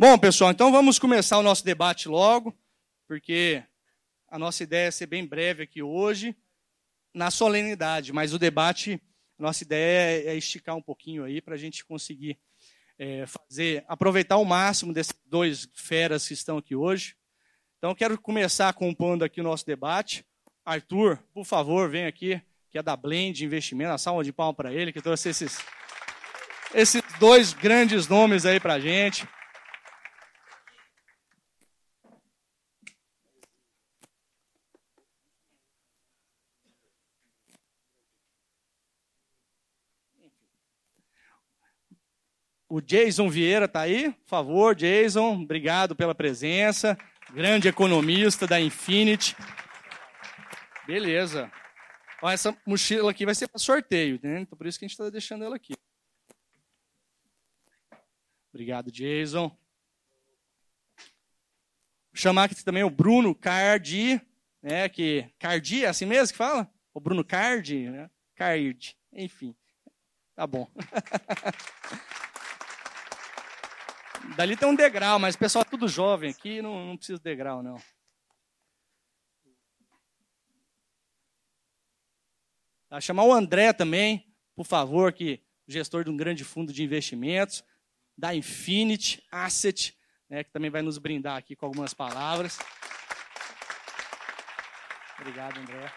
Bom, pessoal, então vamos começar o nosso debate logo, porque a nossa ideia é ser bem breve aqui hoje, na solenidade, mas o debate, nossa ideia é esticar um pouquinho aí para a gente conseguir é, fazer, aproveitar o máximo desses dois feras que estão aqui hoje. Então, quero começar compondo aqui o nosso debate. Arthur, por favor, vem aqui, que é da Blend Investimento, a salva de palma para ele, que trouxe esses, esses dois grandes nomes aí para a gente. O Jason Vieira está aí? Por favor, Jason, obrigado pela presença. Grande economista da Infinity. Beleza. Ó, essa mochila aqui vai ser para sorteio, né? Então por isso que a gente está deixando ela aqui. Obrigado, Jason. Vou chamar aqui também o Bruno Cardi, né? Que Cardi é assim mesmo que fala? O Bruno Cardi, né? Cardi, enfim. Tá bom. Dali tem um degrau, mas o pessoal é tudo jovem aqui, não, não precisa de degrau, não. Tá, chamar o André também, por favor, que gestor de um grande fundo de investimentos, da Infinity Asset, né, que também vai nos brindar aqui com algumas palavras. Obrigado, André.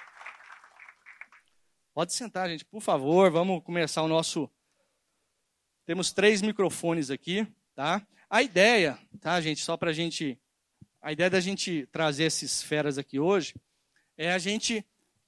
Pode sentar, gente, por favor. Vamos começar o nosso. Temos três microfones aqui, tá? A ideia, tá, gente, só para a gente. A ideia da gente trazer esses feras aqui hoje é a gente,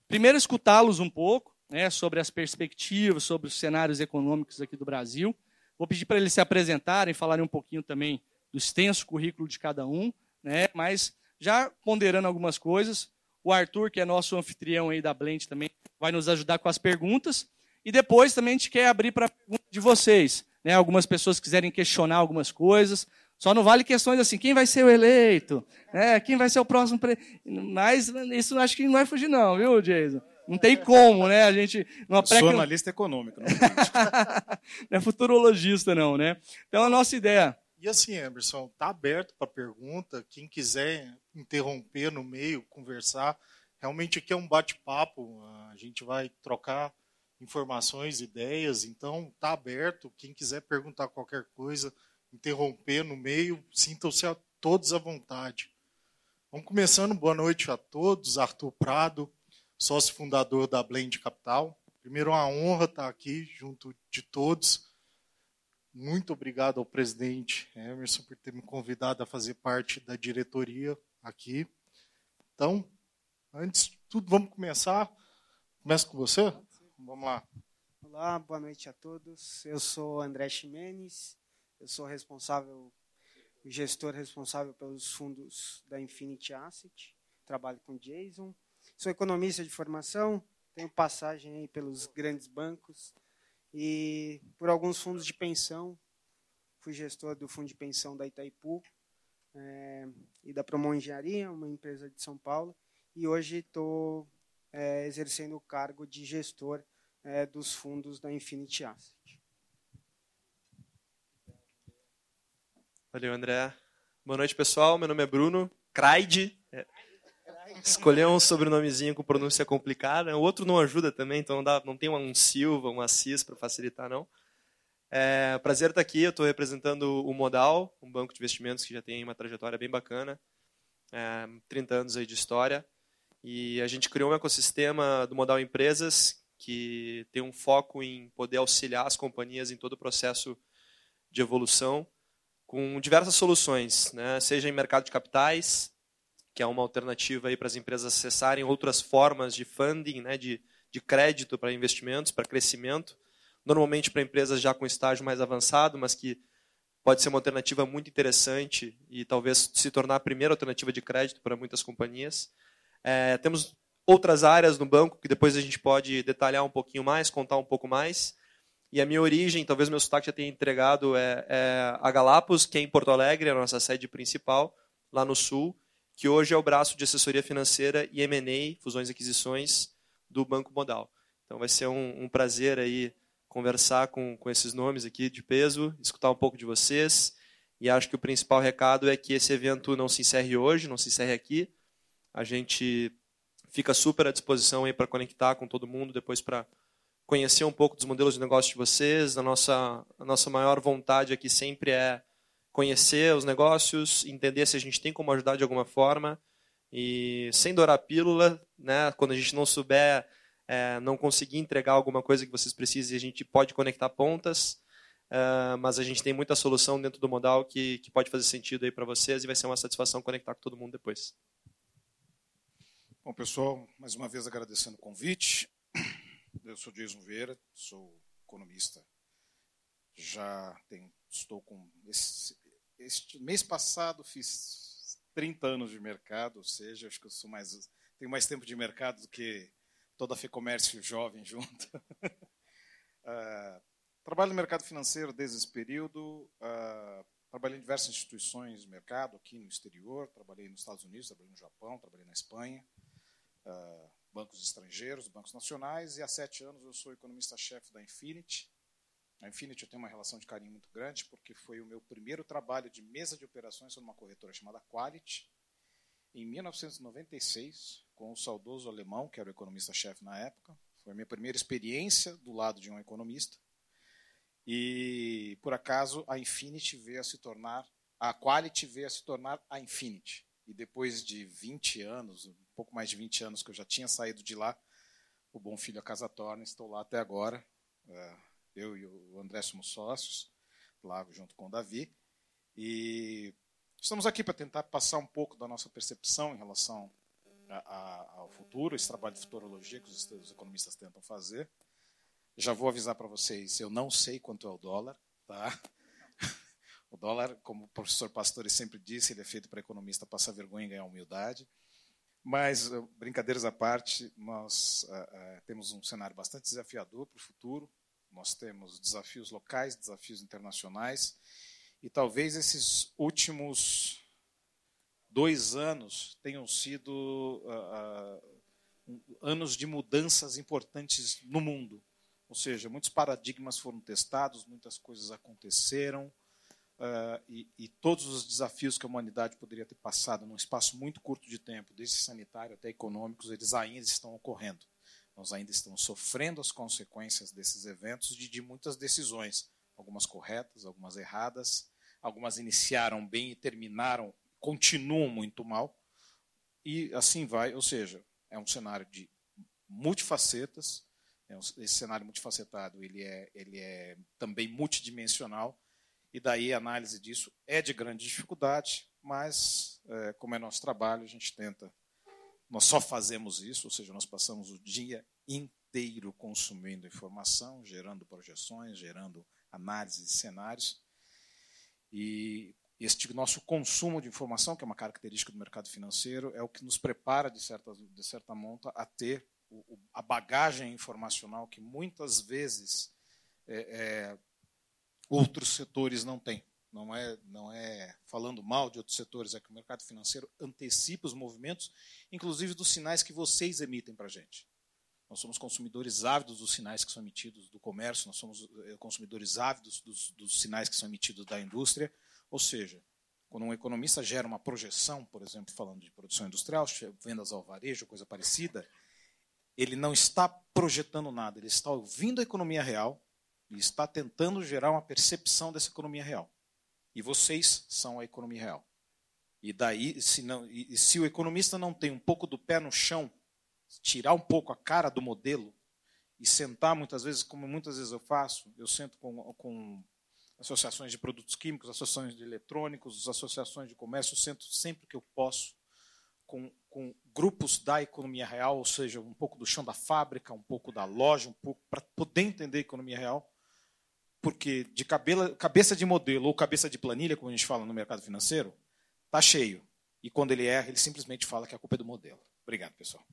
primeiro, escutá-los um pouco, né, sobre as perspectivas, sobre os cenários econômicos aqui do Brasil. Vou pedir para eles se apresentarem, falarem um pouquinho também do extenso currículo de cada um, né, mas já ponderando algumas coisas. O Arthur, que é nosso anfitrião aí da Blend, também vai nos ajudar com as perguntas. E depois também a gente quer abrir para a pergunta de vocês né, algumas pessoas quiserem questionar algumas coisas. Só não vale questões assim, quem vai ser o eleito? Né, quem vai ser o próximo? Pre... Mas isso acho que não vai fugir não, viu, Jason? Não tem como, né? A gente. Numa pré... Sou analista econômico. Não, não é futurologista, não, né? Então a nossa ideia. E assim, Emerson, está aberto para pergunta. Quem quiser interromper no meio, conversar. Realmente aqui é um bate-papo. A gente vai trocar informações, ideias. Então, está aberto. Quem quiser perguntar qualquer coisa, interromper no meio, sintam-se a todos à vontade. Vamos começando. Boa noite a todos. Arthur Prado, sócio fundador da Blend Capital. Primeiro, uma honra estar aqui junto de todos. Muito obrigado ao presidente Emerson por ter me convidado a fazer parte da diretoria aqui. Então, antes de tudo, vamos começar. Começa com você? Vamos lá. Olá, boa noite a todos. Eu sou André Ximenes, eu sou responsável, gestor responsável pelos fundos da Infinity Asset, trabalho com Jason. Sou economista de formação, tenho passagem aí pelos grandes bancos e por alguns fundos de pensão. Fui gestor do fundo de pensão da Itaipu é, e da Promon Engenharia, uma empresa de São Paulo. E hoje estou é, exercendo o cargo de gestor é, dos fundos da Infinity Asset. Valeu, André. Boa noite, pessoal. Meu nome é Bruno Craide. É. Escolher um sobrenomezinho com pronúncia complicada. O outro não ajuda também, então não, dá, não tem um Silva, um Assis para facilitar, não. É prazer estar aqui. Eu estou representando o Modal, um banco de investimentos que já tem uma trajetória bem bacana, é, 30 anos aí de história. E a gente criou um ecossistema do Modal Empresas que tem um foco em poder auxiliar as companhias em todo o processo de evolução com diversas soluções, né? seja em mercado de capitais, que é uma alternativa para as empresas acessarem outras formas de funding, né? de, de crédito para investimentos, para crescimento, normalmente para empresas já com estágio mais avançado, mas que pode ser uma alternativa muito interessante e talvez se tornar a primeira alternativa de crédito para muitas companhias. É, temos outras áreas no banco que depois a gente pode detalhar um pouquinho mais, contar um pouco mais. E a minha origem, talvez meu sotaque já tenha entregado, é, é a Galapos, que é em Porto Alegre, a nossa sede principal, lá no Sul, que hoje é o braço de assessoria financeira e M&A, fusões e aquisições, do Banco Modal. Então vai ser um, um prazer aí conversar com, com esses nomes aqui de peso, escutar um pouco de vocês. E acho que o principal recado é que esse evento não se encerre hoje, não se encerre aqui. A gente fica super à disposição aí para conectar com todo mundo, depois para conhecer um pouco dos modelos de negócio de vocês. A nossa, a nossa maior vontade aqui sempre é conhecer os negócios, entender se a gente tem como ajudar de alguma forma. E sem dourar a pílula, né, quando a gente não souber, é, não conseguir entregar alguma coisa que vocês precisem, a gente pode conectar pontas. Uh, mas a gente tem muita solução dentro do modal que, que pode fazer sentido aí para vocês e vai ser uma satisfação conectar com todo mundo depois. Bom, pessoal, mais uma vez agradecendo o convite. Eu sou Jason Vieira, sou economista. Já tenho, estou com. Esse, este mês passado fiz 30 anos de mercado, ou seja, acho que eu sou mais, tenho mais tempo de mercado do que toda a FEComércio jovem junto. uh, trabalho no mercado financeiro desde esse período. Uh, trabalhei em diversas instituições de mercado aqui no exterior. Trabalhei nos Estados Unidos, trabalhei no Japão, trabalhei na Espanha. Uh, bancos estrangeiros, bancos nacionais, e há sete anos eu sou economista-chefe da Infinity. A Infinity eu tenho uma relação de carinho muito grande, porque foi o meu primeiro trabalho de mesa de operações numa corretora chamada Quality, em 1996, com o saudoso alemão, que era o economista-chefe na época. Foi a minha primeira experiência do lado de um economista. E, por acaso, a Infinity veio a se tornar, a Quality veio a se tornar a Infinity. E depois de 20 anos, pouco mais de 20 anos que eu já tinha saído de lá, o Bom Filho a Casa Torna, estou lá até agora. É, eu e o André somos sócios, lá junto com o Davi. E estamos aqui para tentar passar um pouco da nossa percepção em relação a, a, ao futuro, esse trabalho de futurologia que os, os economistas tentam fazer. Já vou avisar para vocês, eu não sei quanto é o dólar, tá? O dólar, como o professor Pastore sempre disse, ele é feito para economista passar vergonha e ganhar humildade. Mas, eh, brincadeiras à parte, nós uh, uh, temos um cenário bastante desafiador para o futuro. Nós temos desafios locais, desafios internacionais. E talvez esses últimos dois anos tenham sido uh, anos de mudanças importantes no mundo. Ou seja, muitos paradigmas foram testados, muitas coisas aconteceram uh, e, e, todos os desafios que a humanidade poderia ter passado num espaço muito curto de tempo, desde sanitário até econômicos, eles ainda estão ocorrendo. Nós ainda estamos sofrendo as consequências desses eventos de, de muitas decisões, algumas corretas, algumas erradas, algumas iniciaram bem e terminaram, continuam muito mal, e assim vai. Ou seja, é um cenário de multifacetas. É esse cenário multifacetado ele é, ele é também multidimensional e daí a análise disso é de grande dificuldade, mas é, como é nosso trabalho, a gente tenta. Nós só fazemos isso, ou seja, nós passamos o dia inteiro consumindo informação, gerando projeções, gerando análises de cenários. E este nosso consumo de informação, que é uma característica do mercado financeiro, é o que nos prepara, de certa, de certa monta, a ter o, a bagagem informacional que muitas vezes é, é, outros setores não têm. Não é, não é falando mal de outros setores, é que o mercado financeiro antecipa os movimentos, inclusive dos sinais que vocês emitem para a gente. Nós somos consumidores ávidos dos sinais que são emitidos do comércio, nós somos eh, consumidores ávidos dos, dos sinais que são emitidos da indústria. Ou seja, quando um economista gera uma projeção, por exemplo, falando de produção industrial, vendas ao varejo, coisa parecida, ele não está projetando nada, ele está ouvindo a economia real e está tentando gerar uma percepção dessa economia real. E vocês são a economia real. E daí, se, não, e se o economista não tem um pouco do pé no chão, tirar um pouco a cara do modelo e sentar muitas vezes, como muitas vezes eu faço, eu sento com, com associações de produtos químicos, associações de eletrônicos, associações de comércio, eu sento sempre que eu posso com, com grupos da economia real, ou seja, um pouco do chão da fábrica, um pouco da loja, um pouco para poder entender a economia real porque de cabela, cabeça de modelo ou cabeça de planilha, como a gente fala no mercado financeiro, está cheio. E quando ele erra, ele simplesmente fala que a culpa é do modelo. Obrigado, pessoal.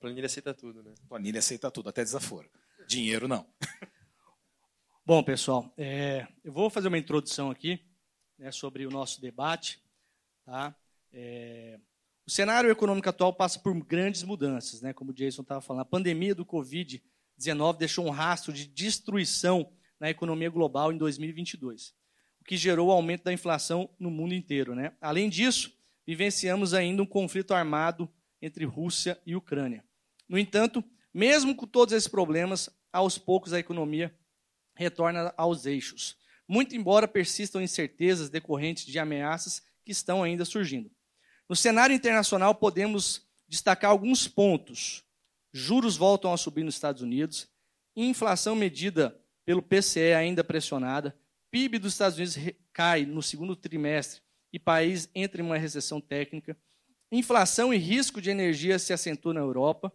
Planilha aceita tudo, né? Planilha aceita tudo, até desaforo. Dinheiro não. Bom, pessoal, é, eu vou fazer uma introdução aqui né, sobre o nosso debate. Tá? É, o cenário econômico atual passa por grandes mudanças, né, como o Jason estava falando. A pandemia do Covid-19 deixou um rastro de destruição na economia global em 2022. O que gerou o aumento da inflação no mundo inteiro. Né? Além disso, vivenciamos ainda um conflito armado entre Rússia e Ucrânia. No entanto, mesmo com todos esses problemas, aos poucos a economia retorna aos eixos, muito embora persistam incertezas decorrentes de ameaças que estão ainda surgindo. No cenário internacional, podemos destacar alguns pontos. Juros voltam a subir nos Estados Unidos, inflação medida pelo PCE ainda pressionada, PIB dos Estados Unidos cai no segundo trimestre e país entra em uma recessão técnica, inflação e risco de energia se acentuam na Europa,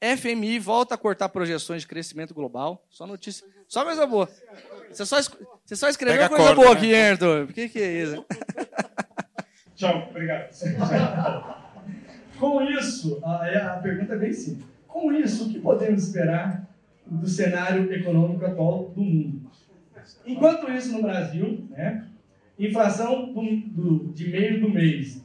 FMI volta a cortar projeções de crescimento global. Só notícia. Só coisa boa. Você só, você só escreveu Pega coisa corda, boa né? aqui, Arthur? O que, que é isso? Tchau, obrigado. Com isso, a, a pergunta é bem simples. Com isso, o que podemos esperar do cenário econômico atual do mundo? Enquanto isso, no Brasil, né, inflação do, do, de meio do mês.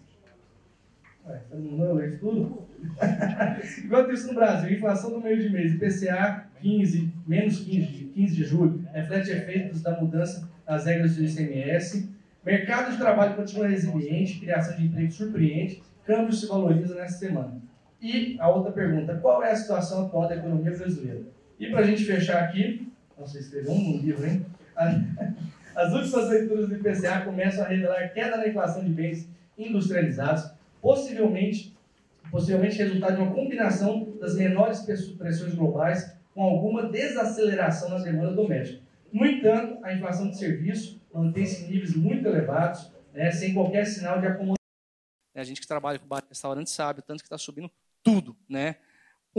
Ué, você não isso tudo? Enquanto isso no Brasil, inflação do meio de mês, IPCA 15, menos 15, 15 de julho, reflete efeitos da mudança das regras do ICMS. Mercado de trabalho continua resiliente, criação de emprego surpreende, câmbio se valoriza nessa semana. E a outra pergunta, qual é a situação atual da economia brasileira? E para a gente fechar aqui, não sei escrever um livro, hein? As últimas leituras do IPCA começam a revelar queda na inflação de bens industrializados, possivelmente possivelmente resultado de uma combinação das menores pressões globais com alguma desaceleração na demanda doméstica. No entanto, a inflação de serviço mantém-se em níveis muito elevados, né, sem qualquer sinal de acomodação. A gente que trabalha com restaurante sabe, tanto que está subindo tudo. Né?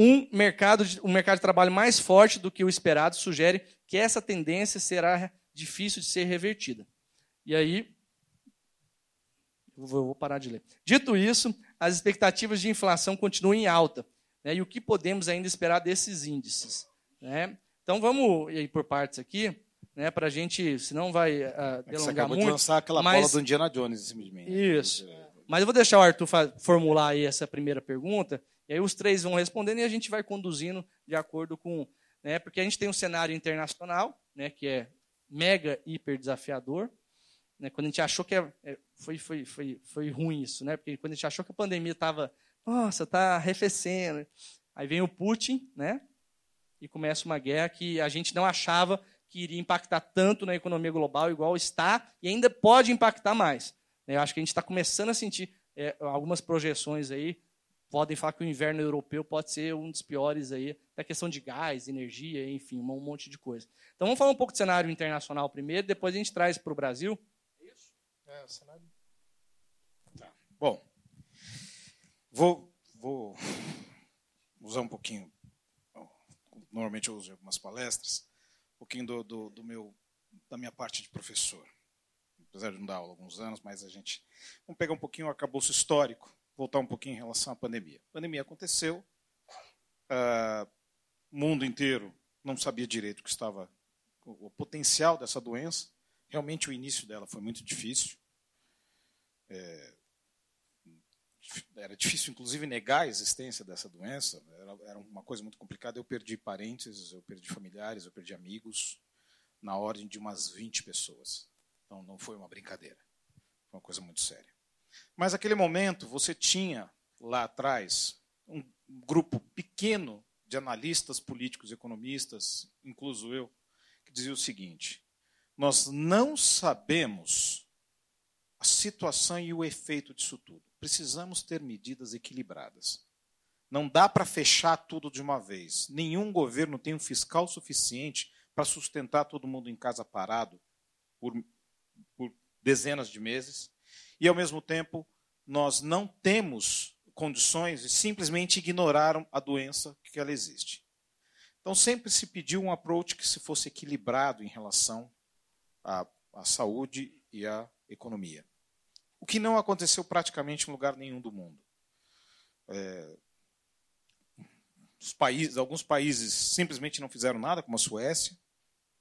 Um, mercado de, um mercado de trabalho mais forte do que o esperado sugere que essa tendência será difícil de ser revertida. E aí, eu vou parar de ler. Dito isso, as expectativas de inflação continuam em alta. Né? E o que podemos ainda esperar desses índices? Né? Então vamos ir por partes aqui, né, para a gente, senão vai uh, delongar Você acabou muito. de lançar aquela mas... bola do Indiana Jones, simplesmente. Isso. Mas eu vou deixar o Arthur formular aí essa primeira pergunta, e aí os três vão respondendo e a gente vai conduzindo de acordo com... Né, porque a gente tem um cenário internacional, né, que é mega hiper desafiador, né, quando a gente achou que é, é, foi, foi, foi, foi ruim isso, né? Porque quando a gente achou que a pandemia estava, nossa, está arrefecendo. Aí vem o Putin, né? E começa uma guerra que a gente não achava que iria impactar tanto na economia global, igual está, e ainda pode impactar mais. Né? Eu acho que a gente está começando a sentir é, algumas projeções aí, podem falar que o inverno europeu pode ser um dos piores aí, da questão de gás, energia, enfim, um monte de coisa. Então vamos falar um pouco do cenário internacional primeiro, depois a gente traz para o Brasil. É, o cenário. Tá. Bom, vou, vou usar um pouquinho. Normalmente eu uso algumas palestras, um pouquinho do, do, do meu, da minha parte de professor. Apesar de não dar aula há alguns anos, mas a gente. Vamos pegar um pouquinho o arcabouço histórico, voltar um pouquinho em relação à pandemia. A pandemia aconteceu, o mundo inteiro não sabia direito o que estava, o, potencial dessa doença. Realmente o início dela foi muito difícil. É, era difícil, inclusive, negar a existência dessa doença. Era, uma coisa muito complicada. Eu perdi parentes, eu perdi familiares, eu perdi amigos, na ordem de umas 20 pessoas. Então, não foi uma brincadeira. Foi uma coisa muito séria. Mas, naquele momento, você tinha lá atrás um grupo pequeno de analistas políticos, economistas, incluso eu, que dizia o seguinte: nós não sabemos a situação e o efeito disso tudo. Precisamos ter medidas equilibradas. Não dá para fechar tudo de uma vez. Nenhum governo tem um fiscal suficiente para sustentar todo mundo em casa parado por, por dezenas de meses. E, ao mesmo tempo, nós não temos condições de simplesmente ignorar a doença que ela existe. Então, sempre se pediu um approach que se fosse equilibrado em relação à, à saúde e à economia. O que não aconteceu praticamente em lugar nenhum do mundo. É, países, alguns países simplesmente não fizeram nada, como a Suécia,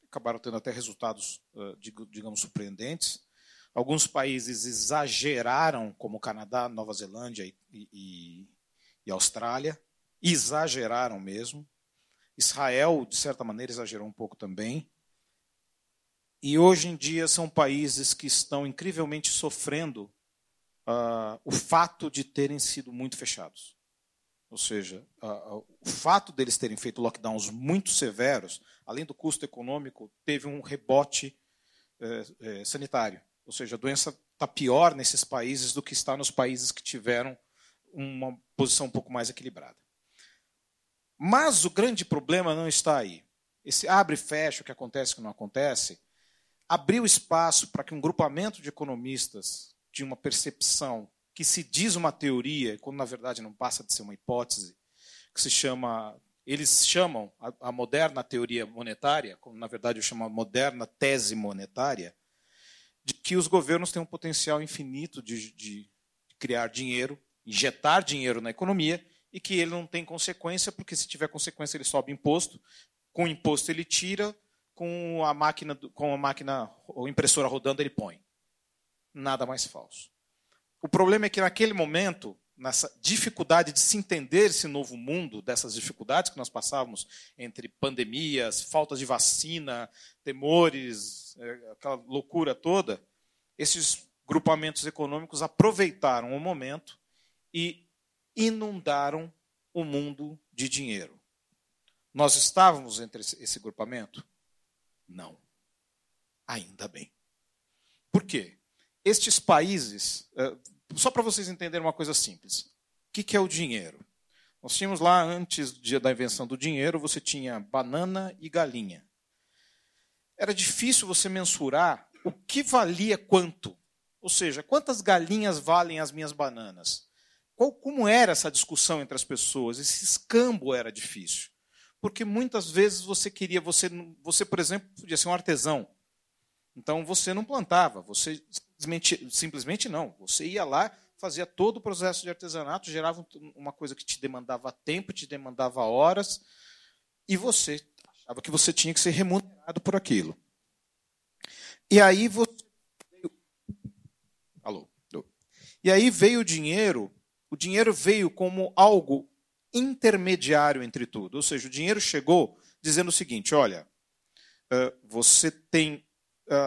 acabaram tendo até resultados, digamos, surpreendentes. Alguns países exageraram, como Canadá, Nova Zelândia e, e, e Austrália, exageraram mesmo. Israel, de certa maneira, exagerou um pouco também. E hoje em dia são países que estão incrivelmente sofrendo uh, o fato de terem sido muito fechados. Ou seja, uh, uh, o fato deles terem feito lockdowns muito severos, além do custo econômico, teve um rebote eh, sanitário. Ou seja, a doença está pior nesses países do que está nos países que tiveram uma posição um pouco mais equilibrada. Mas o grande problema não está aí. Esse abre e fecha, o que acontece, o que não acontece, abriu espaço para que um grupamento de economistas de uma percepção que se diz uma teoria, quando na verdade não passa de ser uma hipótese, que se chama, eles chamam a, a moderna teoria monetária, como na verdade eu chamo a moderna tese monetária, de que os governos têm um potencial infinito de, de criar dinheiro, injetar dinheiro na economia, e que ele não tem consequência, porque se tiver consequência ele sobe imposto, com o imposto ele tira, com a máquina, com a máquina ou impressora rodando ele põe. Nada mais falso. O problema é que naquele momento, nessa dificuldade de se entender esse novo mundo, dessas dificuldades que nós passávamos entre pandemias, falta de vacina, temores, aquela loucura toda, esses grupamentos econômicos aproveitaram o momento e inundaram o mundo de dinheiro. Nós estávamos entre esse grupamento? Não. Ainda bem. Por quê? Estes países, é, só para vocês entenderem uma coisa simples: o que é o dinheiro? Nós tínhamos lá, antes da invenção do dinheiro, você tinha banana e galinha. Era difícil você mensurar o que valia quanto. Ou seja, quantas galinhas valem as minhas bananas? Qual, como era essa discussão entre as pessoas? Esse escambo era difícil. Porque muitas vezes você queria, você, você por exemplo, podia ser um artesão. Então você não plantava, você simplesmente, simplesmente não. Você ia lá, fazia todo o processo de artesanato, gerava uma coisa que te demandava tempo, te demandava horas, e você que você tinha que ser remunerado por aquilo. E aí você. Alô? E aí veio o dinheiro, o dinheiro veio como algo intermediário entre tudo. Ou seja, o dinheiro chegou dizendo o seguinte: olha, você tem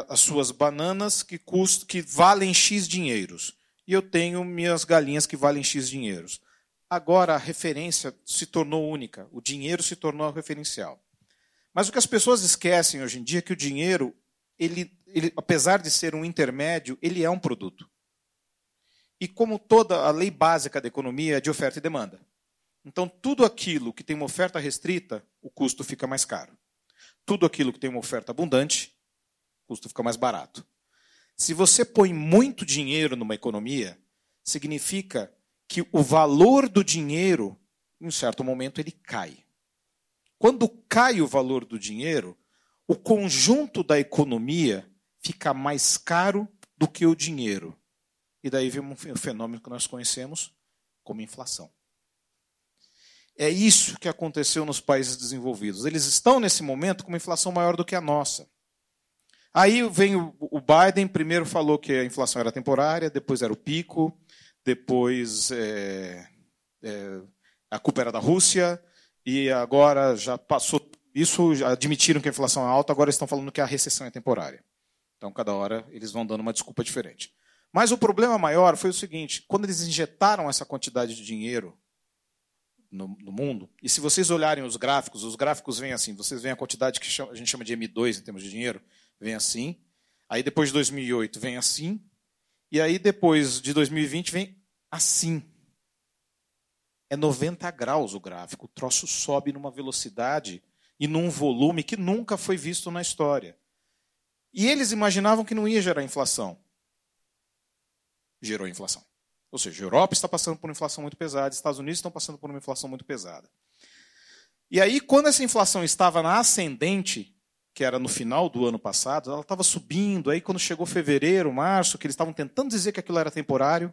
as suas bananas que, custam, que valem X dinheiros. E eu tenho minhas galinhas que valem X dinheiros. Agora a referência se tornou única, o dinheiro se tornou referencial. Mas o que as pessoas esquecem hoje em dia é que o dinheiro, ele, ele, apesar de ser um intermédio, ele é um produto. E como toda a lei básica da economia é de oferta e demanda. Então, tudo aquilo que tem uma oferta restrita, o custo fica mais caro. Tudo aquilo que tem uma oferta abundante, custo fica mais barato. Se você põe muito dinheiro numa economia, significa que o valor do dinheiro, em um certo momento, ele cai. Quando cai o valor do dinheiro, o conjunto da economia fica mais caro do que o dinheiro. E daí vem um fenômeno que nós conhecemos como inflação. É isso que aconteceu nos países desenvolvidos. Eles estão nesse momento com uma inflação maior do que a nossa. Aí vem o Biden, primeiro falou que a inflação era temporária, depois era o pico, depois é, é, a culpa era da Rússia, e agora já passou isso, já admitiram que a inflação é alta, agora estão falando que a recessão é temporária. Então, cada hora eles vão dando uma desculpa diferente. Mas o problema maior foi o seguinte: quando eles injetaram essa quantidade de dinheiro no, no, mundo, e se vocês olharem os gráficos, os gráficos vêm assim: vocês veem a quantidade que a gente chama de M2 em termos de dinheiro, vem assim. Aí depois de 2008 vem assim. E aí depois de 2020 vem assim. É 90 graus o gráfico. O troço sobe numa velocidade e num volume que nunca foi visto na história. E eles imaginavam que não ia gerar inflação. Gerou inflação. Ou seja, a Europa está passando por uma inflação muito pesada, Estados Unidos estão passando por uma inflação muito pesada. E aí, quando essa inflação estava na ascendente, que era no final do ano passado, ela estava subindo. Aí, quando chegou fevereiro, março, que eles estavam tentando dizer que aquilo era temporário,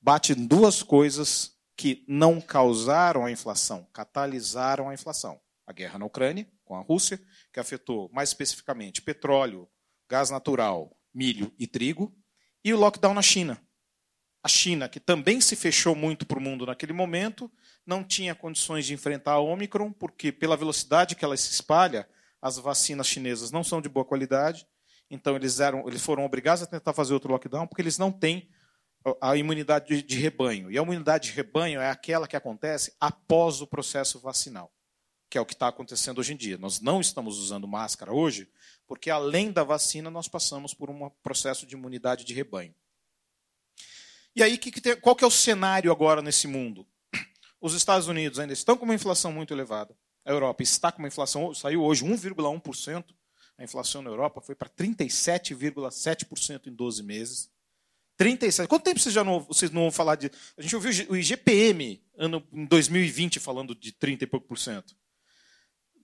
bate duas coisas que não causaram a inflação, catalisaram a inflação. A guerra na Ucrânia, com a Rússia, que afetou mais especificamente petróleo, gás natural, milho e trigo, e o lockdown na China. A China, que também se fechou muito para o mundo naquele momento, não tinha condições de enfrentar a Omicron, porque pela velocidade que ela se espalha, as vacinas chinesas não são de boa qualidade, então eles, eram, eles foram obrigados a tentar fazer outro lockdown porque eles não têm a imunidade de, rebanho. E a imunidade de rebanho é aquela que acontece após o processo vacinal, que é o que está acontecendo hoje em dia. Nós não estamos usando máscara hoje, porque além da vacina, nós passamos por um processo de imunidade de rebanho. E aí, qual que é o cenário agora nesse mundo? Os Estados Unidos ainda estão com uma inflação muito elevada. A Europa está com uma inflação, saiu hoje 1,1%. A inflação na Europa foi para 37,7% em 12 meses. 37. Quanto tempo vocês já não, vocês não vão falar de. A gente ouviu o IGPM ano, em 2020 falando de 30 e pouco por cento.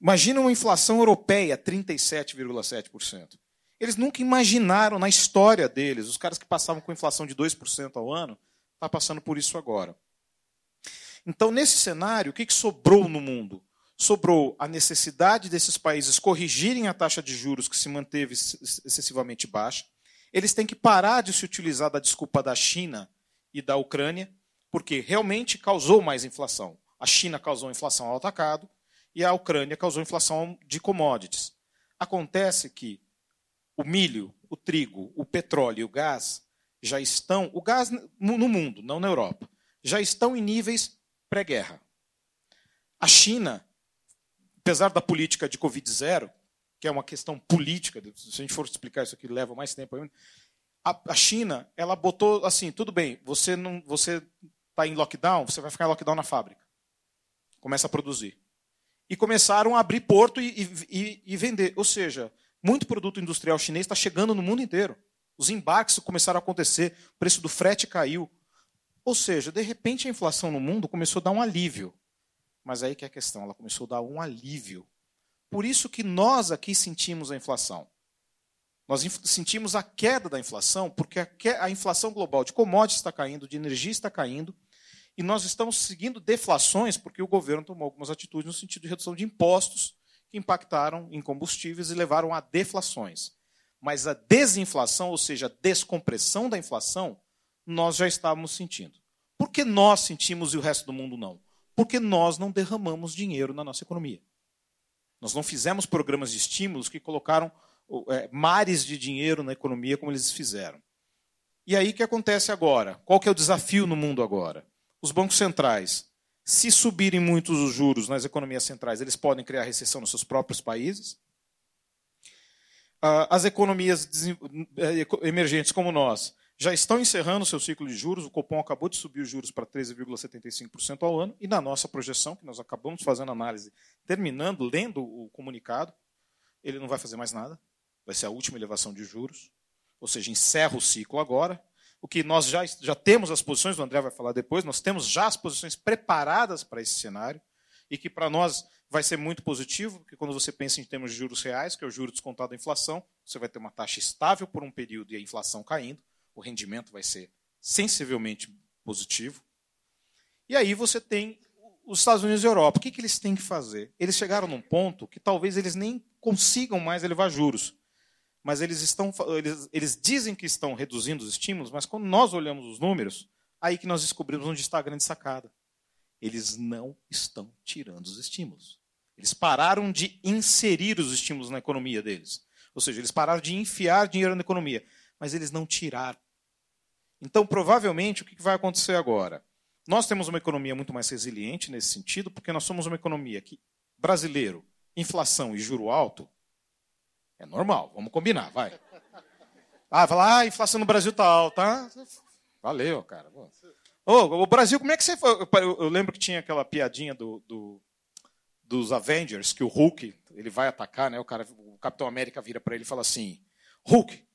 Imagina uma inflação europeia, 37,7%. Eles nunca imaginaram na história deles, os caras que passavam com inflação de 2% ao ano, está passando por isso agora. Então, nesse cenário, o que, que sobrou no mundo? Sobrou a necessidade desses países corrigirem a taxa de juros que se manteve excessivamente baixa. Eles têm que parar de se utilizar da desculpa da China e da Ucrânia, porque realmente causou mais inflação. A China causou inflação ao atacado e a Ucrânia causou inflação de commodities. Acontece que o milho, o trigo, o petróleo e o gás já estão, o gás no mundo, não na Europa, já estão em níveis pré-guerra. A China, apesar da política de Covid zero, que é uma questão política, se a gente for explicar isso aqui leva mais tempo ainda, a China, ela botou assim, tudo bem, você não, você está em lockdown, você vai ficar em lockdown na fábrica. Começa a produzir. E começaram a abrir porto e, e, e vender. Ou seja, muito produto industrial chinês está chegando no mundo inteiro. Os embarques começaram a acontecer, o preço do frete caiu. Ou seja, de repente a inflação no mundo começou a dar um alívio. Mas aí que é a questão, ela começou a dar um alívio. Por isso que nós aqui sentimos a inflação. Nós sentimos a queda da inflação, porque a inflação global de commodities está caindo, de energia está caindo, e nós estamos seguindo deflações, porque o governo tomou algumas atitudes no sentido de redução de impostos que impactaram em combustíveis e levaram a deflações. Mas a desinflação, ou seja, a descompressão da inflação, nós já estávamos sentindo. Por que nós sentimos e o resto do mundo não? Porque nós não derramamos dinheiro na nossa economia. Nós não fizemos programas de estímulos que colocaram é, mares de dinheiro na economia como eles fizeram. E aí o que acontece agora? Qual que é o desafio no mundo agora? Os bancos centrais se subirem muitos os juros nas economias centrais, eles podem criar recessão nos seus próprios países. Ah, as economias eh, emergentes como nós já estão encerrando seu ciclo de juros. O Copom acabou de subir os juros para 13,75% ao ano. E na nossa projeção, que nós acabamos fazendo análise, terminando, lendo o comunicado, ele não vai fazer mais nada. Vai ser a última elevação de juros. Ou seja, encerra o ciclo agora o que nós já, já temos as posições, o André vai falar depois, nós temos já as posições preparadas para esse cenário, e que para nós vai ser muito positivo, porque quando você pensa em termos de juros reais, que é o juro descontado da inflação, você vai ter uma taxa estável por um período e a inflação caindo, o rendimento vai ser sensivelmente positivo. E aí você tem os Estados Unidos e a Europa. O que, que eles têm que fazer? Eles chegaram num ponto que talvez eles nem consigam mais elevar juros mas eles estão eles, eles dizem que estão reduzindo os estímulos, mas quando nós olhamos os números, aí que nós descobrimos onde está a grande sacada. Eles não estão tirando os estímulos. Eles pararam de inserir os estímulos na economia deles. Ou seja, eles pararam de enfiar dinheiro na economia, mas eles não tiraram. Então, provavelmente, o que vai acontecer agora? Nós temos uma economia muito mais resiliente nesse sentido, porque nós somos uma economia que, brasileiro, inflação e juro alto, é normal, vamos combinar, vai. Ah, falar, ah, a inflação no Brasil tá alta. Valeu, cara. O Brasil, como é que você foi? Eu, lembro que tinha aquela piadinha do, do, dos Avengers, que o Hulk ele vai atacar, né? O, cara, o Capitão América vira para ele e fala assim: Hulk,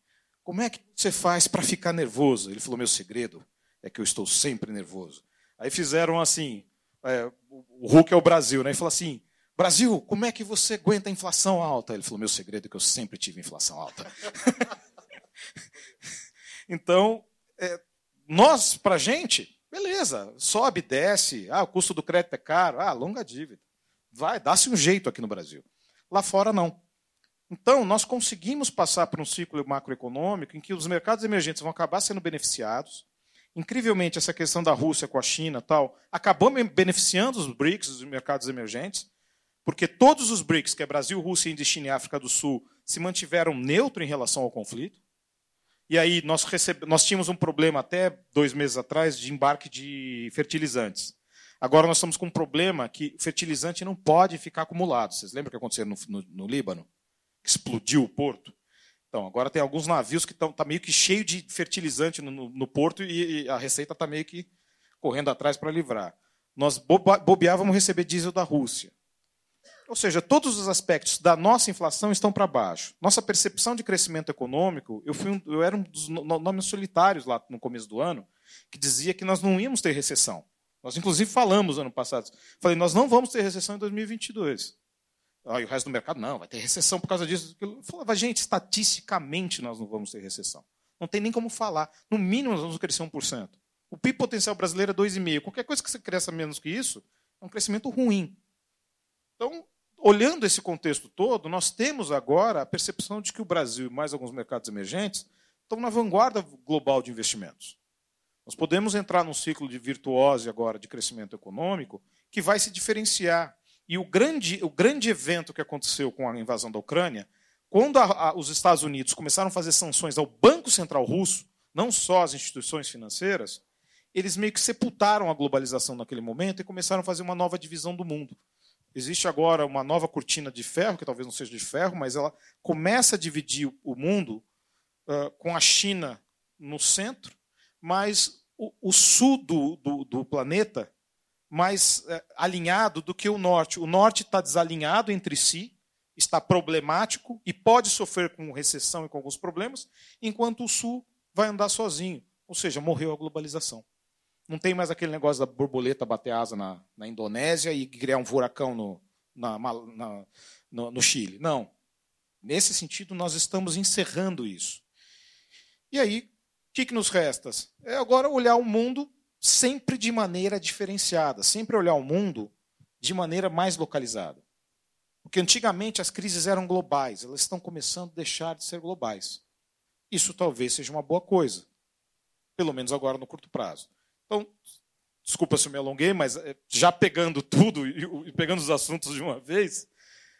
como é que você faz para ficar nervoso? Ele falou: Meu segredo é que eu estou sempre nervoso. Aí fizeram assim: é, o Hulk é o Brasil, né? E falou assim: Brasil, como é que você aguenta a inflação alta? Ele falou: meu segredo é que eu sempre tive inflação alta. então, é, nós, para gente, beleza, sobe, desce, ah, o custo do crédito é caro, ah, longa dívida. Vai, dá-se um jeito aqui no Brasil. Lá fora, não. Então, nós conseguimos passar por um ciclo macroeconômico em que os mercados emergentes vão acabar sendo beneficiados. Incrivelmente, essa questão da Rússia com a China tal acabou beneficiando os BRICS, os mercados emergentes porque todos os BRICS, que é Brasil, Rússia, Índia, China e África do Sul, se mantiveram neutro em relação ao conflito. E aí nós, recebe... nós tínhamos um problema até dois meses atrás de embarque de fertilizantes. Agora nós estamos com um problema que fertilizante não pode ficar acumulado. Vocês lembram o que aconteceu no, no, no Líbano? Explodiu o porto. Então, agora tem alguns navios que estão tá meio que cheio de fertilizante no, no, no porto e, e, a receita está meio que correndo atrás para livrar. Nós bobeávamos receber diesel da Rússia. Ou seja, todos os aspectos da nossa inflação estão para baixo. Nossa percepção de crescimento econômico, eu, fui um, eu era um dos nomes solitários lá no começo do ano, que dizia que nós não íamos ter recessão. Nós, inclusive, falamos ano passado. Falei, nós não vamos ter recessão em 2022. E o resto do mercado, não, vai ter recessão por causa disso. Eu falava, gente, estatisticamente nós não vamos ter recessão. Não tem nem como falar. No mínimo nós vamos crescer 1%. O PIB potencial brasileiro é 2,5%. Qualquer coisa que você cresça menos que isso é um crescimento ruim. Então, olhando esse contexto todo, nós temos agora a percepção de que o Brasil e mais alguns mercados emergentes estão na vanguarda global de investimentos. Nós podemos entrar num ciclo de virtuose agora de crescimento econômico que vai se diferenciar e o grande, o grande evento que aconteceu com a invasão da Ucrânia, quando a, a, os Estados Unidos começaram a fazer sanções ao Banco Central Russo, não só às instituições financeiras, eles meio que sepultaram a globalização naquele momento e começaram a fazer uma nova divisão do mundo. Existe agora uma nova cortina de ferro, que talvez não seja de ferro, mas ela começa a dividir o mundo uh, com a China no centro, mas o, o sul do, do, do planeta mais é, alinhado do que o norte. O norte está desalinhado entre si, está problemático e pode sofrer com recessão e com alguns problemas, enquanto o sul vai andar sozinho. Ou seja, morreu a globalização. Não tem mais aquele negócio da borboleta bater asa na, na Indonésia e criar um furacão no, na, na, no, no Chile. Não. Nesse sentido, nós estamos encerrando isso. E aí, o que, que nos resta? É agora olhar o mundo sempre de maneira diferenciada, sempre olhar o mundo de maneira mais localizada. Porque antigamente as crises eram globais, elas estão começando a deixar de ser globais. Isso talvez seja uma boa coisa, pelo menos agora no curto prazo. Então, desculpa se eu me alonguei, mas eh, já pegando tudo e pegando os assuntos de uma vez,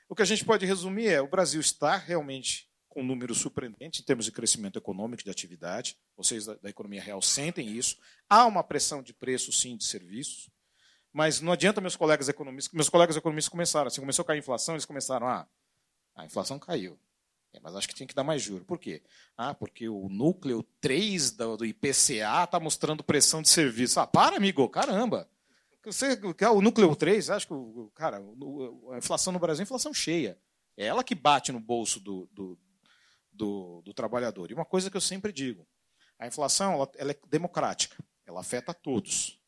o que a gente pode resumir é: o Brasil está realmente com um número surpreendente em termos de crescimento econômico de atividade. Vocês da, da economia real sentem isso. Há uma pressão de preço, sim, de serviços. Mas não adianta meus colegas economistas. Meus colegas economistas começaram, assim, começou a cair a inflação, eles começaram, ah, a inflação caiu. É, mas acho que tinha que dar mais juro. Por quê? Ah, porque o núcleo 3 do, do IPCA está mostrando pressão de serviço. Ah, para, amigo, caramba. Você, o núcleo 3, acho que, cara, a inflação no Brasil é inflação cheia. É ela que bate no bolso do, do, do, do trabalhador. E uma coisa que eu sempre digo: a inflação ela, ela é democrática, ela afeta todos.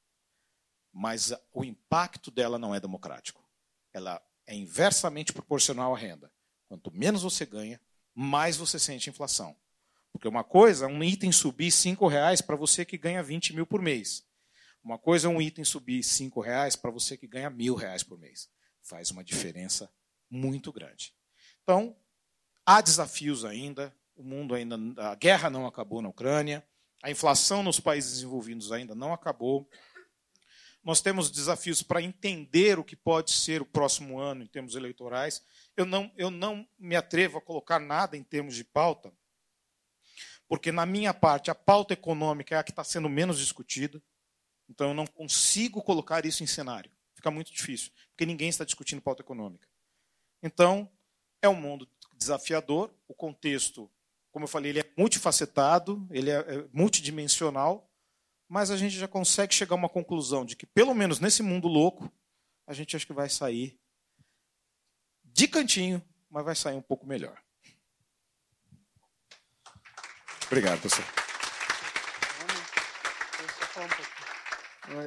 Mas o impacto dela não é democrático. Ela é inversamente proporcional à renda. Quanto menos você ganha, mais você sente inflação. Porque uma coisa é um item subir cinco reais para você que ganha 20 mil por mês. Uma coisa é um item subir cinco reais para você que ganha mil reais por mês. Faz uma diferença muito grande. Então, Há desafios ainda, o mundo ainda, a guerra não acabou na Ucrânia, a inflação nos países desenvolvidos ainda não acabou. Nós temos desafios para entender o que pode ser o próximo ano em termos eleitorais. Eu não, eu não me atrevo a colocar nada em termos de pauta, porque, na minha parte, a pauta econômica é a que está sendo menos discutida. Então, eu não consigo colocar isso em cenário. Fica muito difícil, porque ninguém está discutindo pauta econômica. Então, é um mundo desafiador. O contexto, como eu falei, ele é multifacetado, ele é, é multidimensional, mas a gente já consegue chegar a uma conclusão de que, pelo menos nesse mundo louco, a gente acho que vai sair de cantinho, mas vai sair um pouco melhor. Obrigado, pessoal.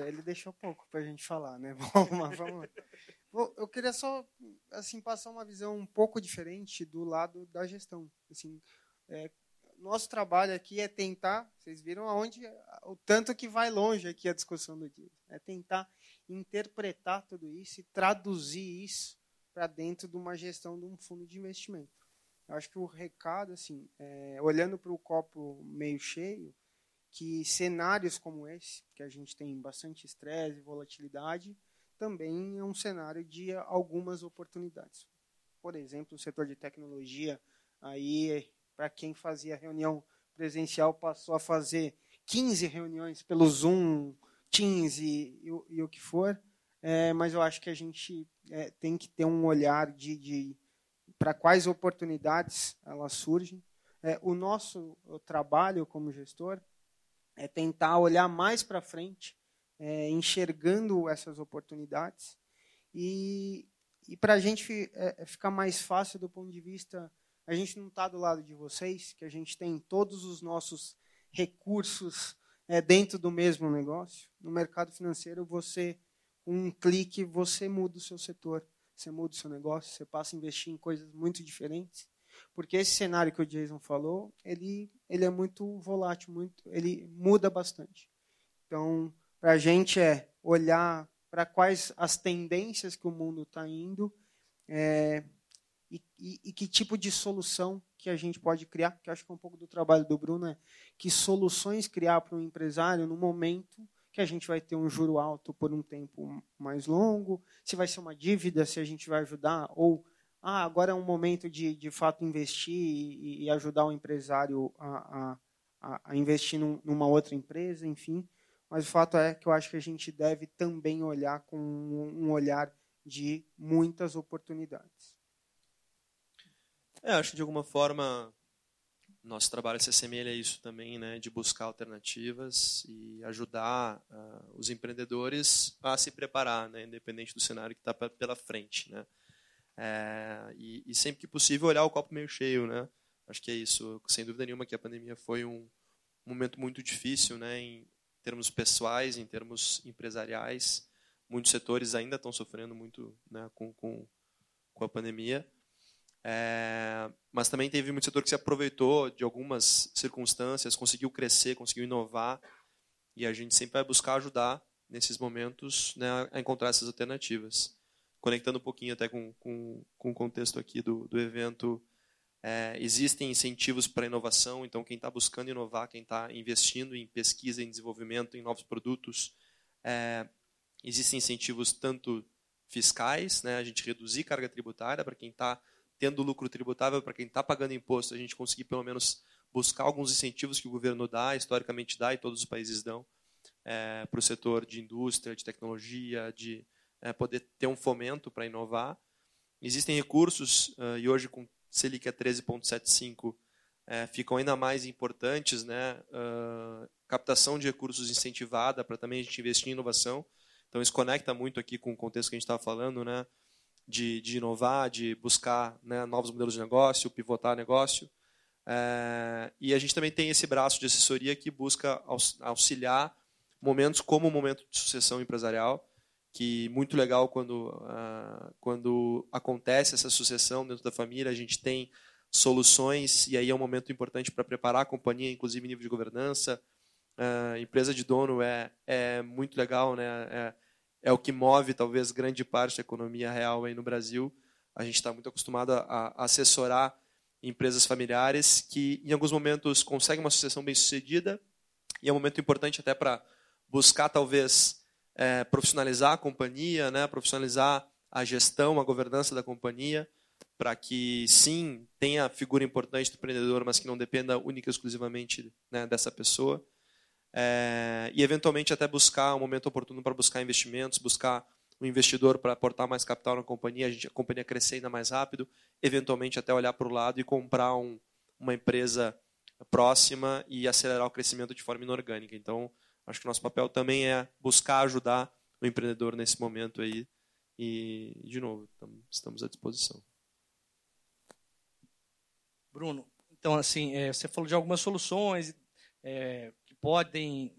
Ele deixou pouco para a gente falar, né? Vamos, vamos. Eu queria só assim passar uma visão um pouco diferente do lado da gestão. Assim, é, nosso trabalho aqui é tentar, vocês viram aonde o tanto que vai longe aqui a discussão do dia, é tentar interpretar tudo isso e traduzir isso para dentro de uma gestão de um fundo de investimento. Eu acho que o recado, assim, é, olhando para o copo meio cheio, que cenários como esse, que a gente tem bastante estresse e volatilidade, também é um cenário de algumas oportunidades. Por exemplo, o setor de tecnologia, aí para quem fazia reunião presencial passou a fazer 15 reuniões pelo Zoom, Teams e, e, o que for. É, mas eu acho que a gente é, tem que ter um olhar de, de para quais oportunidades elas surgem. É, o nosso trabalho como gestor é tentar olhar mais para frente, é, enxergando essas oportunidades e, e para a gente é, é, ficar mais fácil do ponto de vista, a gente não está do lado de vocês, que a gente tem todos os nossos recursos é, dentro do mesmo negócio. No mercado financeiro, você, com um clique, você muda o seu setor, você muda o seu negócio, você passa a investir em coisas muito diferentes. Porque esse cenário que o Jason falou, ele, ele é muito volátil, muito, ele muda bastante. Então, para a gente é olhar para quais as tendências que o mundo está indo é, e, e, e, que tipo de solução que a gente pode criar, que acho que é um pouco do trabalho do Bruno, é que soluções criar para um empresário no momento que a gente vai ter um juro alto por um tempo mais longo, se vai ser uma dívida, se a gente vai ajudar, ou ah, agora é um momento de, de fato investir e, e ajudar o empresário a, a, a investir num, numa outra empresa, enfim. Mas o fato é que eu acho que a gente deve também olhar com um olhar de muitas oportunidades. É, acho que de alguma forma nosso trabalho se assemelha a isso também, né, de buscar alternativas e ajudar uh, os empreendedores a se preparar, né, independente do cenário que está pela frente, né. É, e, e, sempre que possível olhar o copo meio cheio, né. Acho que é isso. Sem dúvida nenhuma que a pandemia foi um momento muito difícil, né, em termos pessoais, em termos empresariais. Muitos setores ainda estão sofrendo muito, né, com, com, com a pandemia. É, mas também teve muito setor que se aproveitou de algumas circunstâncias, conseguiu crescer, conseguiu inovar, e a gente sempre vai buscar ajudar nesses momentos né, a encontrar essas alternativas. Conectando um pouquinho até com, com, com o contexto aqui do, do evento, é, existem incentivos para inovação, então quem está buscando inovar, quem está investindo em pesquisa, em desenvolvimento, em novos produtos, é, existem incentivos tanto fiscais, né, a gente reduzir carga tributária para quem está tendo lucro tributável para quem está pagando imposto, a gente conseguir pelo menos buscar alguns incentivos que o governo dá, historicamente dá e todos os países dão, é, para o setor de indústria, de tecnologia, de é, poder ter um fomento para inovar. Existem recursos, uh, e hoje com Selic a 13,75, é, ficam ainda mais importantes, né? Uh, captação de recursos incentivada para também a gente investir em inovação. Então isso conecta muito aqui com o contexto que a gente estava falando, né? de, de inovar, de buscar né, novos modelos de negócio, pivotar negócio. É, e a gente também tem esse braço de assessoria que busca auxiliar momentos como o momento de sucessão empresarial, que muito legal quando, uh, quando acontece essa sucessão dentro da família, a gente tem soluções, e aí é um momento importante para preparar a companhia, inclusive nível de governança. Uh, empresa de dono é, é muito legal, né? É, é o que move talvez grande parte da economia real aí no Brasil. A gente está muito acostumado a, a, assessorar empresas familiares que, em alguns momentos, conseguem uma sucessão bem sucedida e é um momento importante até para buscar talvez é, profissionalizar a companhia, né, profissionalizar a gestão, a governança da companhia, para que sim tenha a figura importante do empreendedor, mas que não dependa única e exclusivamente né, dessa pessoa é, e eventualmente até buscar um momento oportuno para buscar investimentos, buscar um investidor para aportar mais capital na companhia, a, gente, a companhia crescer ainda mais rápido, eventualmente até olhar para o lado e comprar um, uma empresa próxima e acelerar o crescimento de forma inorgânica. Então, acho que o nosso papel também é buscar ajudar o empreendedor nesse momento aí e, de novo, estamos à disposição. Bruno, então assim, é, você falou de algumas soluções, é, podem,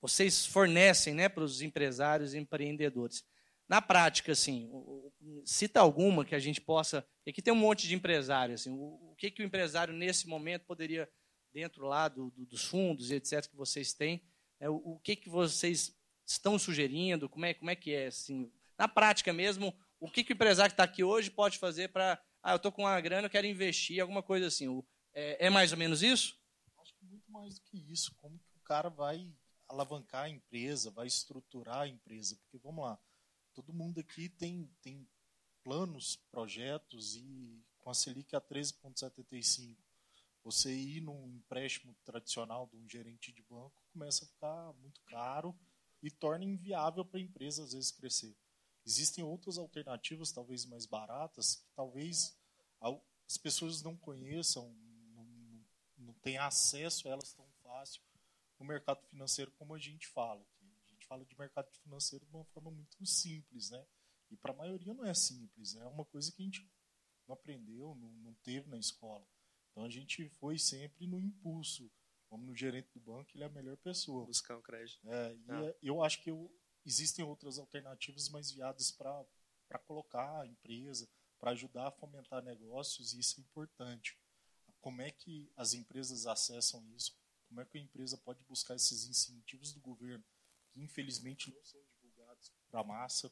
vocês fornecem né, para os empresários e empreendedores. Na prática, assim, cita alguma que a gente possa. Aqui tem um monte de empresários. Assim, o, que, que o empresário, nesse momento, poderia, dentro lá do, do, dos fundos etc., que vocês têm, é, o, o, que, que vocês estão sugerindo? Como é, como é que é? Assim, na prática mesmo, o que, que o empresário que está aqui hoje pode fazer para. Ah, eu estou com uma grana, eu quero investir, alguma coisa assim. O, é, é mais ou menos isso? muito mais do que isso. Como que o cara vai alavancar a empresa, vai estruturar a empresa? Porque, vamos lá, todo mundo aqui tem, tem planos, projetos e com a Selic a 13,75, você ir num empréstimo tradicional de um gerente de banco começa a ficar muito caro e torna inviável para a empresa às vezes crescer. Existem outras alternativas, talvez mais baratas, que talvez as pessoas não conheçam, não, não, não tenham acesso a elas tão fácil no mercado financeiro como a gente fala. A gente fala de mercado financeiro de uma forma muito simples, né? E para a maioria não é simples, é uma coisa que a gente não aprendeu, não, não teve na escola. Então a gente foi sempre no impulso. Vamos no gerente do banco, ele é a melhor pessoa. Buscar um crédito. É, e ah. eu acho que eu, existem outras alternativas mais viadas para colocar a empresa, para ajudar a fomentar negócios, e isso é importante. Como é que as empresas acessam isso? Como é que a empresa pode buscar esses incentivos do governo, que infelizmente não são divulgados para a massa?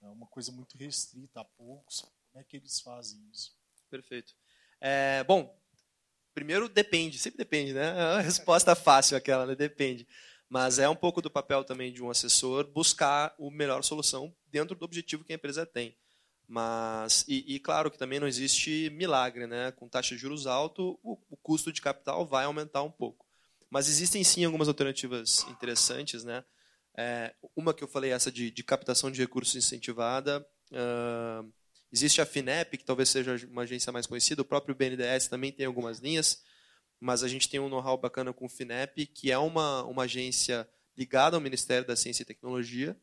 É uma coisa muito restrita a poucos. Como é que eles fazem isso? Perfeito. É, bom, primeiro depende, sempre depende, né? É a resposta fácil aquela, né? Depende. Mas é um pouco do papel também de um assessor buscar a melhor solução dentro do objetivo que a empresa tem. Mas, e, e, claro que também não existe milagre, né? Com taxa de juros alto, o, o, custo de capital vai aumentar um pouco. Mas existem sim algumas alternativas interessantes, né? É, uma que eu falei, essa de, de captação de recursos incentivada. Uh, existe a FINEP, que talvez seja uma agência mais conhecida, o próprio BNDES também tem algumas linhas, mas a gente tem um know-how bacana com o FINEP, que é uma, uma agência ligada ao Ministério da Ciência e Tecnologia,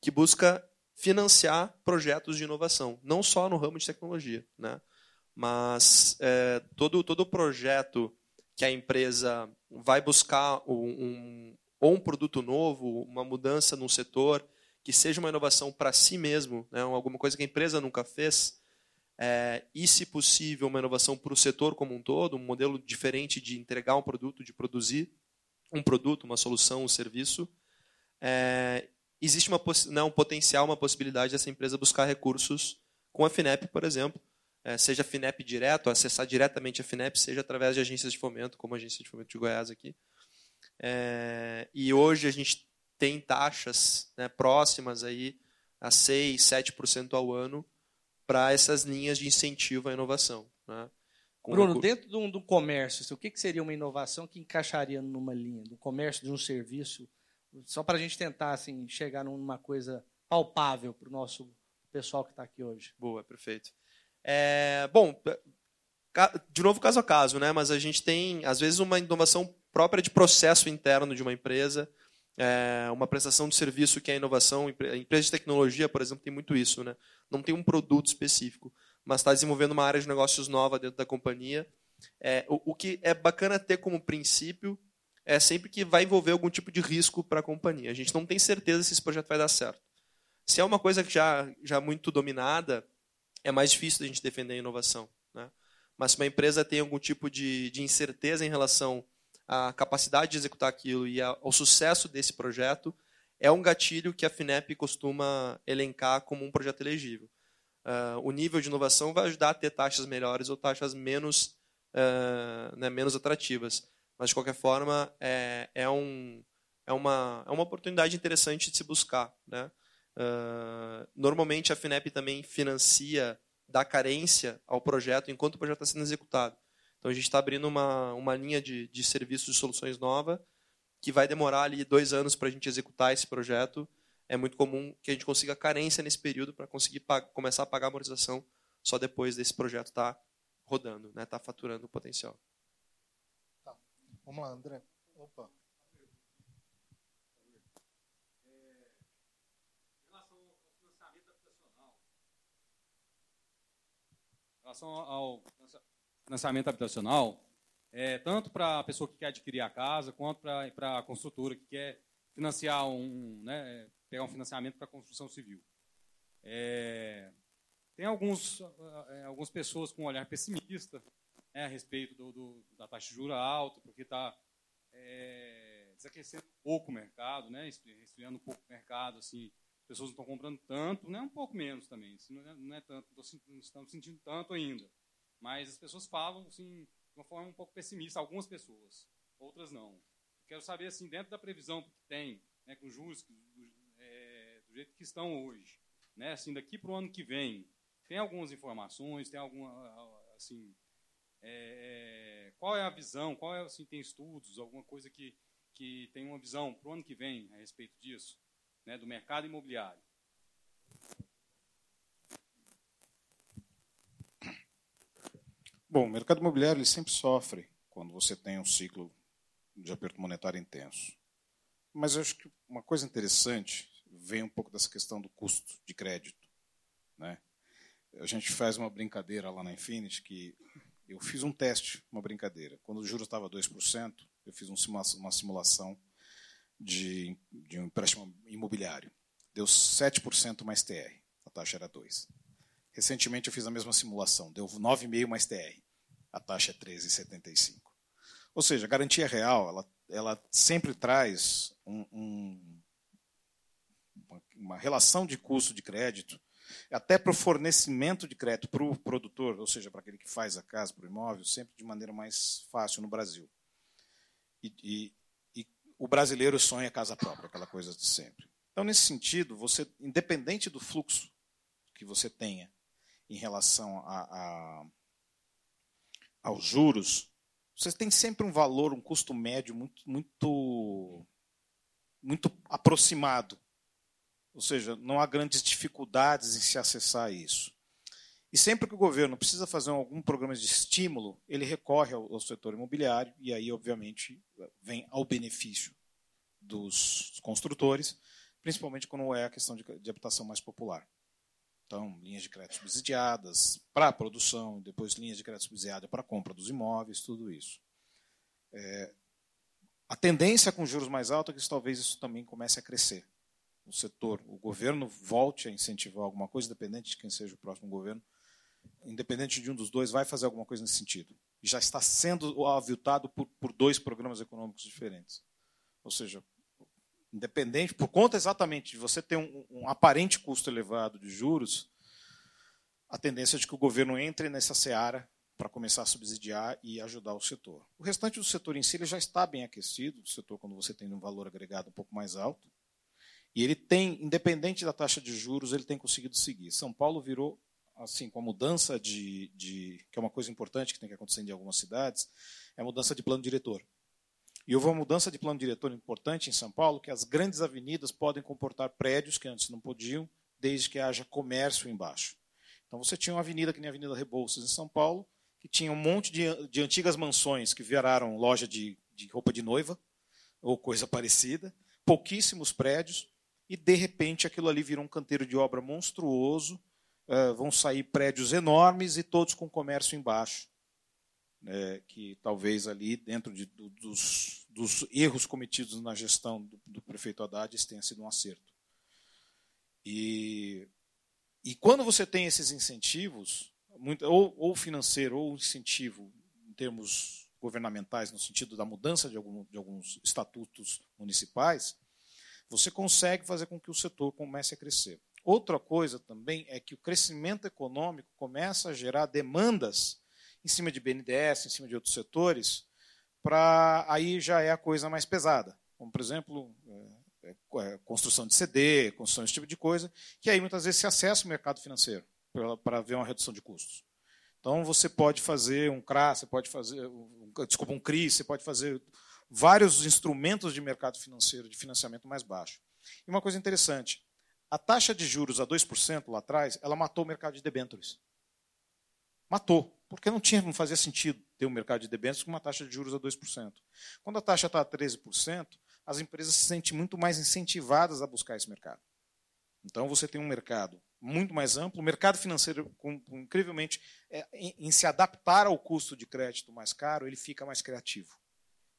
que busca financiar projetos de inovação, não só no ramo de tecnologia, né? mas é, todo todo projeto que a empresa vai buscar um, um, ou um produto novo, uma mudança num setor que seja uma inovação para si mesmo, né? alguma coisa que a empresa nunca fez, é, e se possível uma inovação para o setor como um todo, um modelo diferente de entregar um produto, de produzir um produto, uma solução, um serviço, é, existe uma, né, um potencial, uma possibilidade dessa empresa buscar recursos com a FINEP, por exemplo, é, seja a FINEP direto, acessar diretamente a FINEP, seja através de agências de fomento, como a agência de fomento de Goiás aqui. É, e hoje a gente tem taxas né, próximas aí a 6, 7% ao ano para essas linhas de incentivo à inovação. Né? Bruno, dentro do, do comércio, o que, que seria uma inovação que encaixaria numa linha? Do comércio, de um serviço só para a gente tentar assim, chegar numa coisa palpável para o nosso pessoal que está aqui hoje. Boa, perfeito. É, bom, de novo caso a caso, né? mas a gente tem, às vezes, uma inovação própria de processo interno de uma empresa, é, uma prestação de serviço que é inovação. A empresa de tecnologia, por exemplo, tem muito isso. Né? Não tem um produto específico, mas está desenvolvendo uma área de negócios nova dentro da companhia. É, o, o que é bacana ter como princípio é sempre que vai envolver algum tipo de risco para a companhia. A gente não tem certeza se esse projeto vai dar certo. Se é uma coisa que já já muito dominada, é mais difícil da gente defender a inovação. Né? Mas se uma empresa tem algum tipo de, de incerteza em relação à capacidade de executar aquilo e ao sucesso desse projeto, é um gatilho que a FINEP costuma elencar como um projeto elegível. Uh, o nível de inovação vai ajudar a ter taxas melhores ou taxas menos, uh, né, menos atrativas. Mas, de qualquer forma, é, é, um, é, uma, é uma oportunidade interessante de se buscar. Né? Uh, normalmente, a FINEP também financia, dá carência ao projeto enquanto o projeto está sendo executado. Então, a gente está abrindo uma, uma linha de, de serviços de soluções nova que vai demorar ali dois anos para a gente executar esse projeto. É muito comum que a gente consiga carência nesse período para conseguir começar a pagar a amortização só depois desse projeto estar tá rodando, estar né, tá faturando o potencial. Vamos lá, André. Opa. Em relação ao financiamento habitacional, é, tanto para a pessoa que quer adquirir a casa, quanto para a construtora que quer financiar um, né, pegar um financiamento para construção civil. É, tem alguns, é, algumas pessoas com um olhar pessimista né, a respeito do, do, da taxa de juros alta, porque está é, desaquecendo um pouco o mercado, né, resfriando um pouco o mercado, assim, as pessoas não estão comprando tanto, né, um pouco menos também, assim, não, é, não é tanto, não estamos sentindo tanto ainda, mas as pessoas falam assim, de uma forma um pouco pessimista, algumas pessoas, outras não. Quero saber, assim, dentro da previsão que tem, né, com juros do, é, do jeito que estão hoje, né, assim, daqui para o ano que vem, tem algumas informações, tem alguma, assim, é, é, qual é a visão, qual é, assim, tem estudos, alguma coisa que, que tem uma visão para o ano que vem a respeito disso, né, do mercado imobiliário? Bom, o mercado imobiliário ele sempre sofre quando você tem um ciclo de aperto monetário intenso. Mas eu acho que uma coisa interessante vem um pouco dessa questão do custo de crédito. Né? A gente faz uma brincadeira lá na Infinity que eu fiz um teste, uma brincadeira. Quando o juros estava 2%, eu fiz uma simulação de, de um empréstimo imobiliário. Deu 7% mais TR, a taxa era 2%. Recentemente eu fiz a mesma simulação, deu 9,5% mais TR, a taxa é 13,75%. Ou seja, a garantia real, ela, ela sempre traz um, um, uma, relação de custo de crédito, até para o fornecimento de crédito para o produtor, ou seja, para aquele que faz a casa, para o imóvel, sempre de maneira mais fácil no Brasil. E, e, e o brasileiro sonha casa própria, aquela coisa de sempre. Então, nesse sentido, você, independente do fluxo que você tenha em relação a, a, aos juros, você tem sempre um valor, um custo médio muito, muito, muito aproximado. Ou seja, não há grandes dificuldades em se acessar isso. E sempre que o governo precisa fazer algum programa de estímulo, ele recorre ao, ao setor imobiliário e aí, obviamente, vem ao benefício dos construtores, principalmente quando é a questão de, de habitação mais popular. Então, linhas de crédito subsidiadas para a produção, depois linhas de crédito subsidiada para a compra dos imóveis, tudo isso. É, a tendência com juros mais altos é que talvez isso também comece a crescer. O setor, o governo volte a incentivar alguma coisa, independente de quem seja o próximo governo, independente de um dos dois, vai fazer alguma coisa nesse sentido. Já está sendo aviltado por, por dois programas econômicos diferentes. Ou seja, independente, por conta exatamente de você ter um, um, aparente custo elevado de juros, a tendência é de que o governo entre nessa seara para começar a subsidiar e ajudar o setor. O restante do setor em si ele já está bem aquecido, o setor quando você tem um valor agregado um pouco mais alto, e ele tem, independente da taxa de juros, ele tem conseguido seguir. São Paulo virou, assim, com a mudança de, de que é uma coisa importante que tem que acontecer em algumas cidades, é a mudança de plano diretor. E houve uma mudança de plano diretor importante em São Paulo, que as grandes avenidas podem comportar prédios que antes não podiam, desde que haja comércio embaixo. Então você tinha uma avenida que nem a Avenida Rebouças em São Paulo, que tinha um monte de, de antigas mansões que viraram loja de, de roupa de noiva, ou coisa parecida, pouquíssimos prédios, e de repente aquilo ali virou um canteiro de obra monstruoso, uh, vão sair prédios enormes e todos com comércio embaixo é, que talvez ali, dentro de, do, dos, dos, erros cometidos na gestão do, do, prefeito Haddad, isso tenha sido um acerto. E, e quando você tem esses incentivos, muito, ou, ou financeiro, ou incentivo em termos governamentais, no sentido da mudança de, algum, de alguns estatutos municipais, você consegue fazer com que o setor comece a crescer. Outra coisa também é que o crescimento econômico começa a gerar demandas em cima de BNDES, em cima de outros setores, para aí já é a coisa mais pesada. Como, por exemplo, é, é, é construção de CD, construção desse tipo de coisa, que aí muitas vezes se acessa o mercado financeiro para ver uma redução de custos. Então você pode fazer um CRA, você pode fazer, desculpa, um CRI, você pode fazer vários instrumentos de mercado financeiro de financiamento mais baixo. E uma coisa interessante, a taxa de juros a 2% lá atrás, ela matou o mercado de debêntures. Matou porque não tinha, não fazia sentido ter um mercado de debêntures com uma taxa de juros a 2%. Quando a taxa está a 13%, as empresas se sentem muito mais incentivadas a buscar esse mercado. Então você tem um mercado muito mais amplo, o mercado financeiro, com, com, incrivelmente, é, em, em, se adaptar ao custo de crédito mais caro, ele fica mais criativo.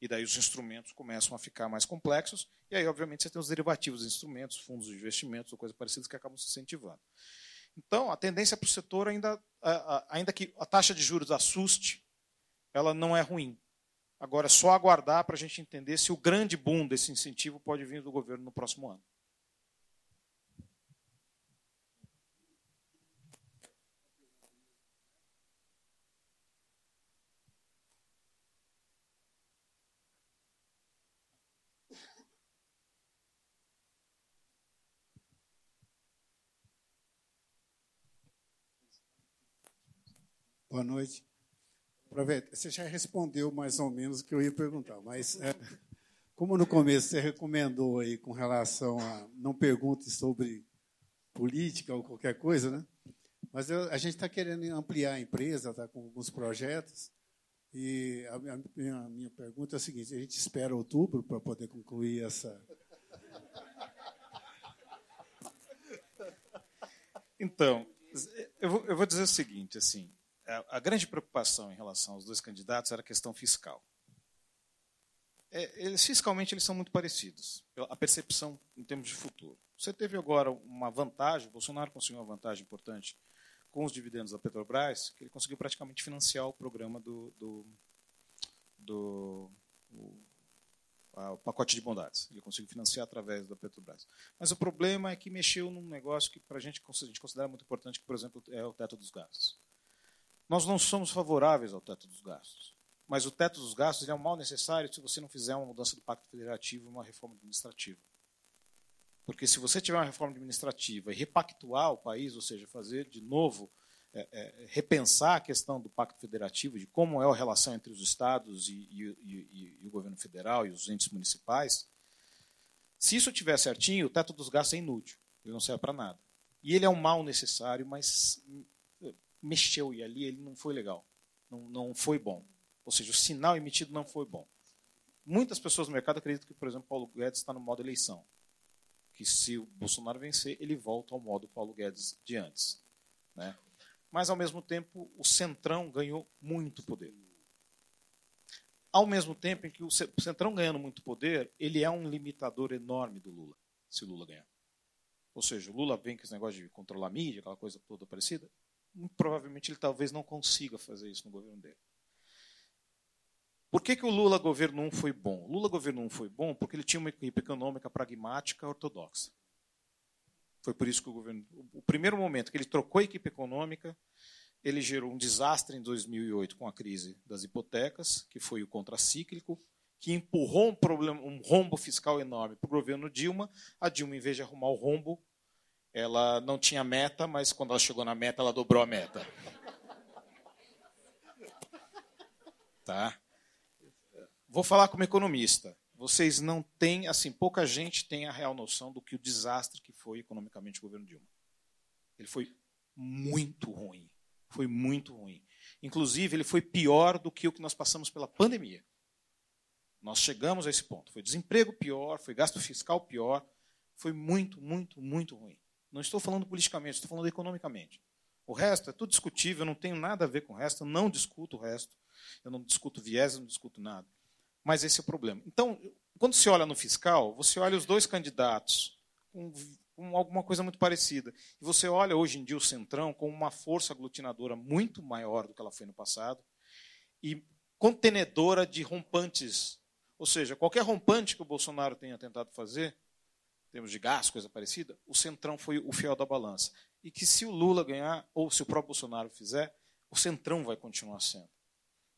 E daí os instrumentos começam a ficar mais complexos, e aí, obviamente, você tem os derivativos dos instrumentos, fundos de investimentos ou coisas parecidas que acabam se incentivando. Então, a tendência para o setor, ainda, ainda que a taxa de juros assuste, ela não é ruim. Agora, é só aguardar para a gente entender se o grande boom desse incentivo pode vir do governo no próximo ano. Boa noite. Aproveita, você já respondeu mais ou menos o que eu ia perguntar, mas é, como no começo você recomendou aí com relação a não pergunte sobre política ou qualquer coisa, né? Mas eu, a gente está querendo ampliar a empresa, está com alguns projetos. E a minha, a minha pergunta é a seguinte: a gente espera outubro para poder concluir essa. Então, eu vou, eu vou dizer o seguinte: assim, a, grande preocupação em relação aos dois candidatos era a questão fiscal. É, eles, fiscalmente, eles são muito parecidos, a percepção em termos de futuro. Você teve agora uma vantagem, Bolsonaro conseguiu uma vantagem importante com os dividendos da Petrobras, que ele conseguiu praticamente financiar o programa do, do, do o, a, o pacote de bondades. Ele conseguiu financiar através da Petrobras. Mas o problema é que mexeu num negócio que para a gente, a gente considera muito importante, que, por exemplo, é o teto dos gastos. Nós não somos favoráveis ao teto dos gastos. Mas o teto dos gastos é um mal necessário se você não fizer uma mudança do Pacto Federativo e uma reforma administrativa. Porque se você tiver uma reforma administrativa e repactuar o país, ou seja, fazer de novo, é, é, repensar a questão do pacto federativo, de como é a relação entre os estados e, e, e, e o governo federal e os entes municipais, se isso estiver certinho, o teto dos gastos é inútil, ele não serve para nada. E ele é um mal necessário, mas mexeu e ali ele não foi legal, não, não foi bom. Ou seja, o sinal emitido não foi bom. Muitas pessoas no mercado acreditam que, por exemplo, Paulo Guedes está no modo eleição que se o Bolsonaro vencer, ele volta ao modo Paulo Guedes de antes. Né? Mas, ao mesmo tempo, o Centrão ganhou muito poder. Ao mesmo tempo em que o Centrão ganhando muito poder, ele é um limitador enorme do Lula, se Lula ganhar. Ou seja, o Lula vem com esse negócio de controlar a mídia, aquela coisa toda parecida. Muito provavelmente ele talvez não consiga fazer isso no governo dele. Por que, que o Lula governo 1 foi bom? O Lula governo 1 foi bom porque ele tinha uma equipe econômica pragmática ortodoxa. Foi por isso que o governo. O primeiro momento que ele trocou a equipe econômica, ele gerou um desastre em 2008 com a crise das hipotecas, que foi o contracíclico, que empurrou um, problema, um rombo fiscal enorme para o governo Dilma. A Dilma, em vez de arrumar o rombo, ela não tinha meta, mas quando ela chegou na meta, ela dobrou a meta. Tá? Vou falar como economista. Vocês não têm, assim, pouca gente tem a real noção do que o desastre que foi economicamente o governo Dilma. Ele foi muito ruim. Foi muito ruim. Inclusive, ele foi pior do que o que nós passamos pela pandemia. Nós chegamos a esse ponto. Foi desemprego pior, foi gasto fiscal pior. Foi muito, muito, muito ruim. Não estou falando politicamente, estou falando economicamente. O resto é tudo discutível, eu não tenho nada a ver com o resto, eu não discuto o resto. Eu não discuto viés, eu não discuto nada. Mas esse é o problema. Então, quando se olha no fiscal, você olha os dois candidatos com, com alguma coisa muito parecida. E você olha hoje em dia o Centrão com uma força aglutinadora muito maior do que ela foi no passado e contenedora de rompantes. Ou seja, qualquer rompante que o Bolsonaro tenha tentado fazer, termos de gás, coisa parecida, o Centrão foi o fiel da balança. E que se o Lula ganhar, ou se o próprio Bolsonaro fizer, o Centrão vai continuar sendo.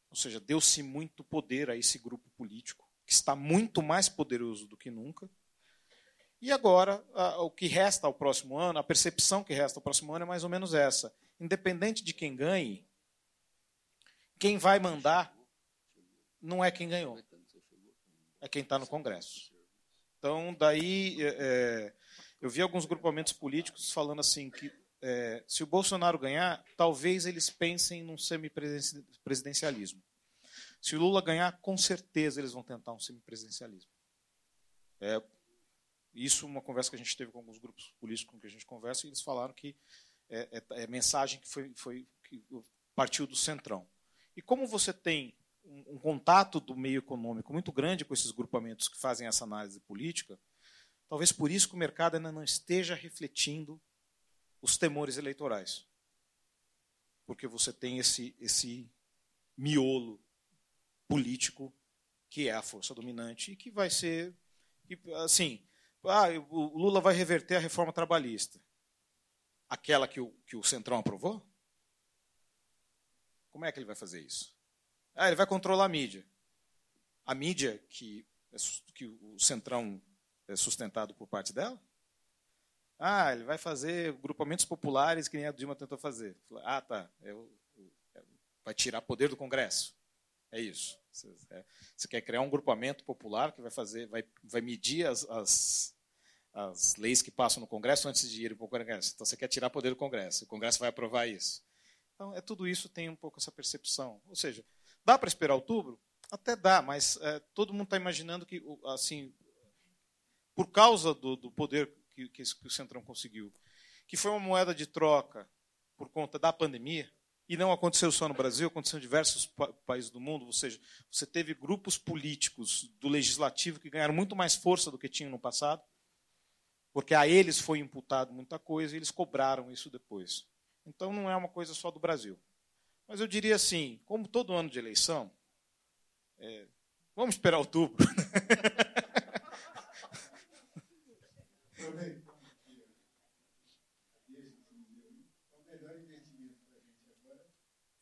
Ou seja, deu-se muito poder a esse grupo político, que está muito mais poderoso do que nunca. E agora, o que resta ao próximo ano, a percepção que resta ao próximo ano é mais ou menos essa. Independente de quem ganhe, quem vai mandar não é quem ganhou, é quem está no Congresso. Então, daí, é, é, eu vi alguns grupamentos políticos falando assim que é, se o Bolsonaro ganhar, talvez eles pensem num semipresidencialismo. Se o Lula ganhar, com certeza eles vão tentar um semipresidencialismo. É, isso é uma conversa que a gente teve com alguns grupos políticos com que a gente conversa, e eles falaram que é, é, é mensagem que, foi, foi, que partiu do centrão. E como você tem um, contato do meio econômico muito grande com esses grupamentos que fazem essa análise política, talvez por isso que o mercado ainda não esteja refletindo os temores eleitorais. Porque você tem esse, esse miolo político que é a força dominante e que vai ser assim, ah, o Lula vai reverter a reforma trabalhista. Aquela que o, que o Centrão aprovou? Como é que ele vai fazer isso? Ah, ele vai controlar a mídia. A mídia que, é que o Centrão é sustentado por parte dela? Ah, ele vai fazer grupamentos populares que nem a Dilma tentou fazer. Ah, tá. É o, é Vai tirar poder do Congresso. É isso. Você, é, você quer criar um grupamento popular que vai fazer, vai, vai medir as, as, as leis que passam no Congresso antes de ir para o Congresso. Então você quer tirar poder do Congresso. O Congresso vai aprovar isso. Então é tudo isso tem um pouco essa percepção. Ou seja, dá para esperar outubro? Até dá, mas é, todo mundo está imaginando que assim, por causa do, do poder que, que, que o Centrão conseguiu, que foi uma moeda de troca por conta da pandemia, e não aconteceu só no Brasil, aconteceu em diversos pa países do mundo, ou seja, você teve grupos políticos do legislativo que ganharam muito mais força do que tinham no passado, porque a eles foi imputado muita coisa e eles cobraram isso depois. Então não é uma coisa só do Brasil. Mas eu diria assim, como todo ano de eleição, é, vamos esperar outubro.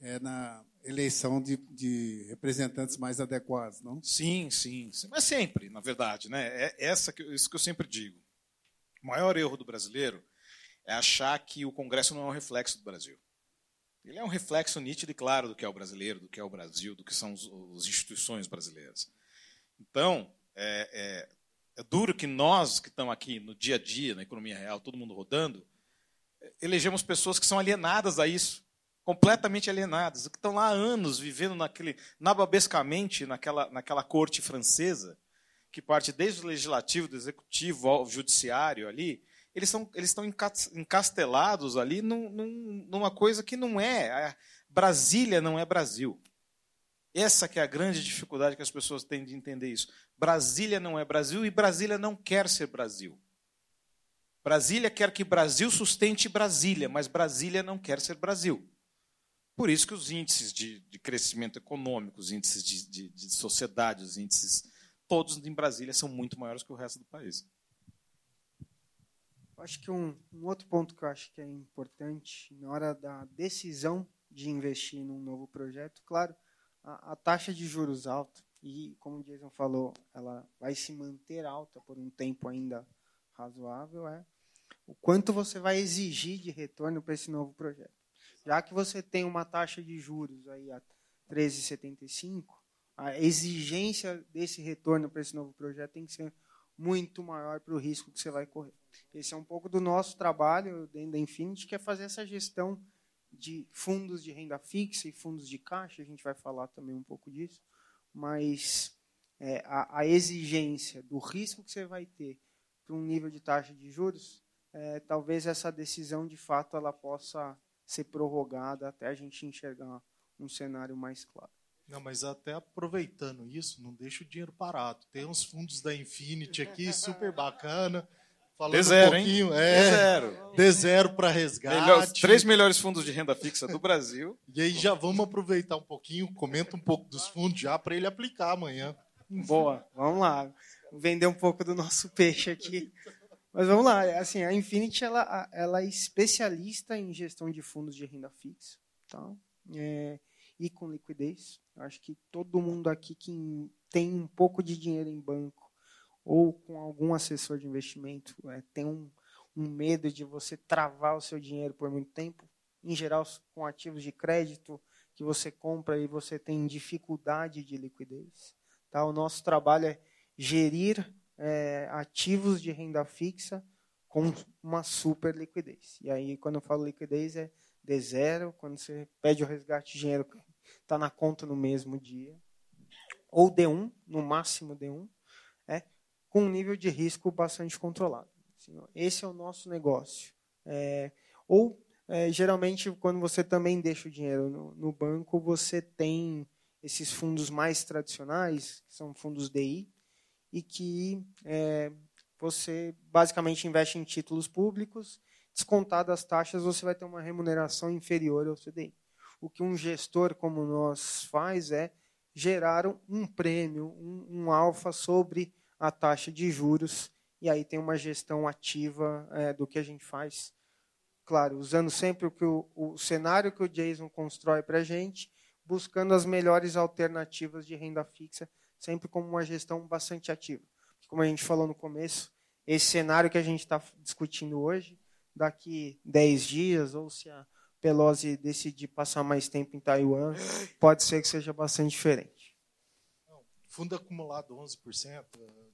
é na eleição de, de, representantes mais adequados, não? Sim, sim, sim. Mas sempre, na verdade, né? É essa que, isso que eu sempre digo. O maior erro do brasileiro é achar que o Congresso não é um reflexo do Brasil. Ele é um reflexo nítido e claro do que é o brasileiro, do que é o Brasil, do que são as instituições brasileiras. Então, é, é, é duro que nós que estamos aqui no dia a dia, na economia real, todo mundo rodando, elegemos pessoas que são alienadas a isso completamente alienadas, que estão lá há anos vivendo naquele, nababescamente naquela, naquela corte francesa, que parte desde o legislativo, do executivo ao judiciário ali, eles, são, eles estão encastelados ali num, num, numa coisa que não é. Brasília não é Brasil. Essa que é a grande dificuldade que as pessoas têm de entender isso. Brasília não é Brasil e Brasília não quer ser Brasil. Brasília quer que Brasil sustente Brasília, mas Brasília não quer ser Brasil. Por isso que os índices de, de crescimento econômico, os índices de, de, de, sociedade, os índices todos em Brasília são muito maiores que o resto do país. Acho que um, um, outro ponto que eu acho que é importante na hora da decisão de investir num novo projeto, claro, a, a taxa de juros alta e, como o Jason falou, ela vai se manter alta por um tempo ainda razoável, é o quanto você vai exigir de retorno para esse novo projeto. Já que você tem uma taxa de juros aí a 13,75, a exigência desse retorno para esse novo projeto tem que ser muito maior para o risco que você vai correr. Esse é um pouco do nosso trabalho dentro da Infinity, que é fazer essa gestão de fundos de renda fixa e fundos de caixa, a gente vai falar também um pouco disso, mas é, a, a, exigência do risco que você vai ter para um nível de taxa de juros, é, talvez essa decisão de fato ela possa ser prorrogada até a gente enxergar um cenário mais claro. Não, mas até aproveitando isso, não deixa o dinheiro parado. Tem uns fundos da Infinity aqui super bacana. Falando de zero, um pouquinho, hein? É, de zero. De zero para resgate. Melhor, três melhores fundos de renda fixa do Brasil. e aí já vamos aproveitar um pouquinho, comenta um pouco dos fundos já para ele aplicar amanhã. Boa, vamos lá. Vender um pouco do nosso peixe aqui. Mas vamos lá, assim, a Infinity ela, ela é especialista em gestão de fundos de renda fixa, tá? É, e com liquidez. Acho que todo mundo aqui que tem um pouco de dinheiro em banco ou com algum assessor de investimento é, tem um, um medo de você travar o seu dinheiro por muito tempo. Em geral, com ativos de crédito que você compra e você tem dificuldade de liquidez. Tá? O nosso trabalho é gerir é, ativos de renda fixa com uma super liquidez. E aí, quando eu falo liquidez, é de zero, quando você pede o resgate de dinheiro, está na conta no mesmo dia. Ou D1, no máximo D1, é, com um nível de risco bastante controlado. Assim, esse é o nosso negócio. É, ou, é, geralmente, quando você também deixa o dinheiro no, no banco, você tem esses fundos mais tradicionais, que são fundos DI, e que é, você basicamente investe em títulos públicos, descontadas as taxas, você vai ter uma remuneração inferior ao CDI. O que um gestor como nós faz é gerar um prêmio, um, um alfa sobre a taxa de juros, e aí tem uma gestão ativa é, do que a gente faz. Claro, usando sempre o, que o, o cenário que o Jason constrói para a gente, buscando as melhores alternativas de renda fixa sempre como uma gestão bastante ativa. Como a gente falou no começo, esse cenário que a gente está discutindo hoje, daqui 10 dias, ou se a Pelosi decidir passar mais tempo em Taiwan, pode ser que seja bastante diferente. Fundo acumulado 11%,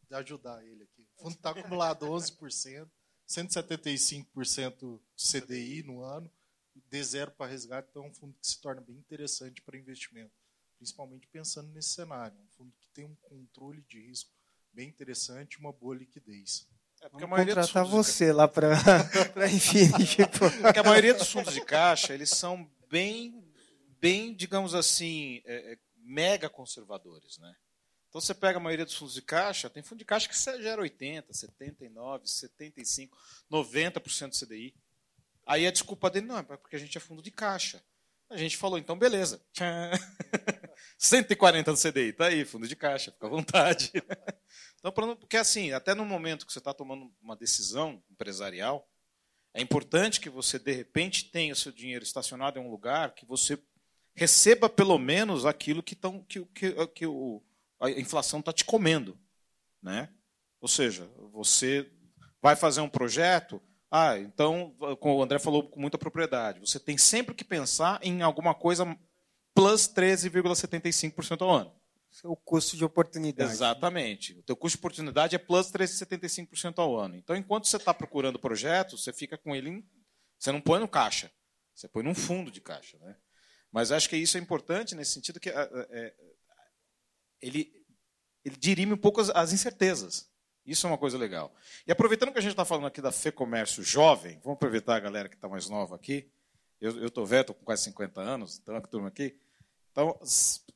de ajudar ele aqui. O fundo está acumulado 11%, 175% CDI no ano, de zero para resgate, então é um fundo que se torna bem interessante para investimento, principalmente pensando nesse cenário. Um fundo que tem um controle de risco bem interessante e uma boa liquidez. É porque Vamos a maioria contratar você de... lá para Infinity. porque a maioria dos fundos de caixa, eles são bem, bem digamos assim, é, é, mega conservadores. Né? Então você pega a maioria dos fundos de caixa, tem fundo de caixa que gera 80, 79, 75, 90% do CDI. Aí a desculpa dele não é porque a gente é fundo de caixa. A gente falou, então beleza. 140 do CDI, tá aí, fundo de caixa, fica à vontade. Então, porque assim, até no momento que você está tomando uma decisão empresarial, é importante que você, de repente, tenha o seu dinheiro estacionado em um lugar que você receba pelo menos aquilo que, tão, que, que, que o, a inflação está te comendo. Né? Ou seja, você vai fazer um projeto, ah, então, como o André falou com muita propriedade, você tem sempre que pensar em alguma coisa plus 13,75% ao ano. O custo de oportunidade. Exatamente. O teu custo de oportunidade é plus 13,75% ao ano. Então, enquanto você está procurando projeto, você fica com ele. Em... Você não põe no caixa, você põe num fundo de caixa. Né? Mas acho que isso é importante nesse sentido que é, é, ele, ele dirime um pouco as, as, incertezas. Isso é uma coisa legal. E aproveitando que a gente está falando aqui da Fê Comércio Jovem, vamos aproveitar a galera que está mais nova aqui. Eu estou velho, estou com quase 50 anos, então a turma aqui. Então,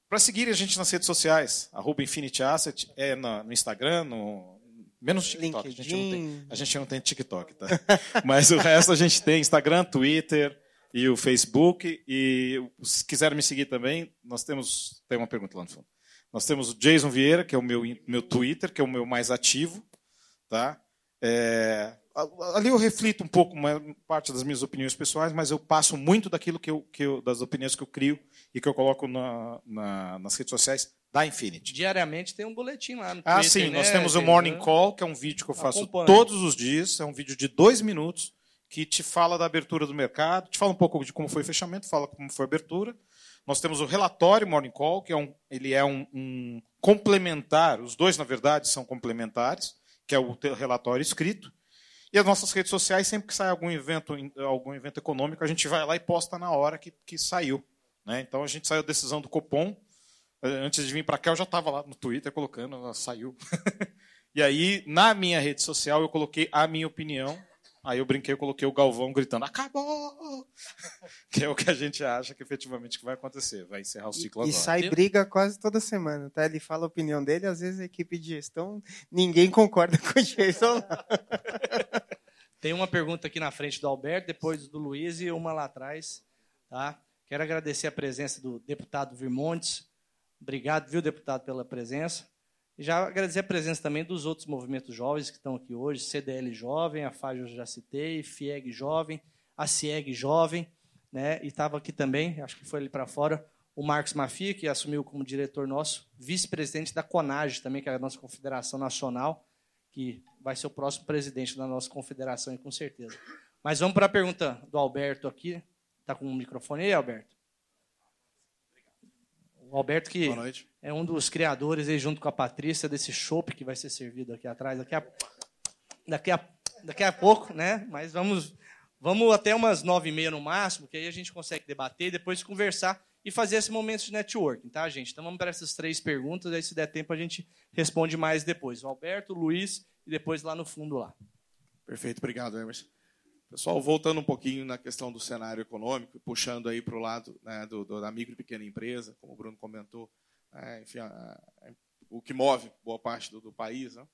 para seguir a gente nas redes sociais, arroba Infinity Asset, é no, Instagram, no, menos TikTok. A gente, não tem, a gente não tem TikTok, tá? Mas o resto a gente tem Instagram, Twitter e o Facebook. E se quiserem me seguir também, nós temos. Tem uma pergunta lá no fundo. Nós temos o Jason Vieira, que é o meu, meu Twitter, que é o meu mais ativo. Tá? É, ali eu reflito um pouco parte das minhas opiniões pessoais, mas eu passo muito daquilo que eu, que eu das opiniões que eu crio e que eu coloco na, na, nas redes sociais da Infinity. Diariamente tem um boletim lá no ah, Twitter. Ah, sim, né? nós temos o Morning Call, que é um vídeo que eu faço todos os dias, é um vídeo de dois minutos que te fala da abertura do mercado, te fala um pouco de como foi o fechamento, fala como foi a abertura. Nós temos o relatório Morning Call, que é um, ele é um, um complementar, os dois, na verdade, são complementares, que é o relatório escrito. E as nossas redes sociais, sempre que sai algum evento, algum evento econômico, a gente vai lá e posta na hora que, que saiu. Né? Então a gente saiu a decisão do Copom. Eh, antes de vir para cá, eu já estava lá no Twitter colocando, saiu. e aí, na minha rede social, eu coloquei a minha opinião. Aí eu brinquei, eu coloquei o Galvão gritando, acabou! que é o que a gente acha que efetivamente vai acontecer. Vai encerrar o ciclo e, agora. E sai briga quase toda semana, tá? Ele fala a opinião dele, às vezes a equipe de gestão, ninguém concorda com o Jason. Tem uma pergunta aqui na frente do Alberto, depois do Luiz e uma lá atrás. Tá? Quero agradecer a presença do deputado Virmontes. Obrigado, viu, deputado, pela presença. E já agradecer a presença também dos outros movimentos jovens que estão aqui hoje, CDL Jovem, a FAJ eu já citei, FIEG Jovem, a CIEG Jovem, né? e estava aqui também, acho que foi ali para fora, o Marcos Mafia, que assumiu como diretor nosso, vice-presidente da CONAGE também, que é a nossa confederação nacional, que vai ser o próximo presidente da nossa confederação, com certeza. Mas vamos para a pergunta do Alberto aqui. Está com o microfone aí, Alberto? O Alberto que é um dos criadores, aí, junto com a Patrícia, desse chopp que vai ser servido aqui atrás. Daqui a, daqui a, daqui a pouco, né? Mas vamos, vamos até umas nove e meia no máximo, que aí a gente consegue debater e depois conversar e fazer esse momento de networking, tá, gente? Então vamos para essas três perguntas, aí se der tempo a gente responde mais depois. O Alberto, o Luiz e depois lá no fundo lá. Perfeito, obrigado, Emerson. Pessoal, voltando um pouquinho na questão do cenário econômico, puxando aí para o lado né, do, do, da micro e pequena empresa, como o Bruno comentou, é, enfim, a, a, o que move boa parte do, do país. Né?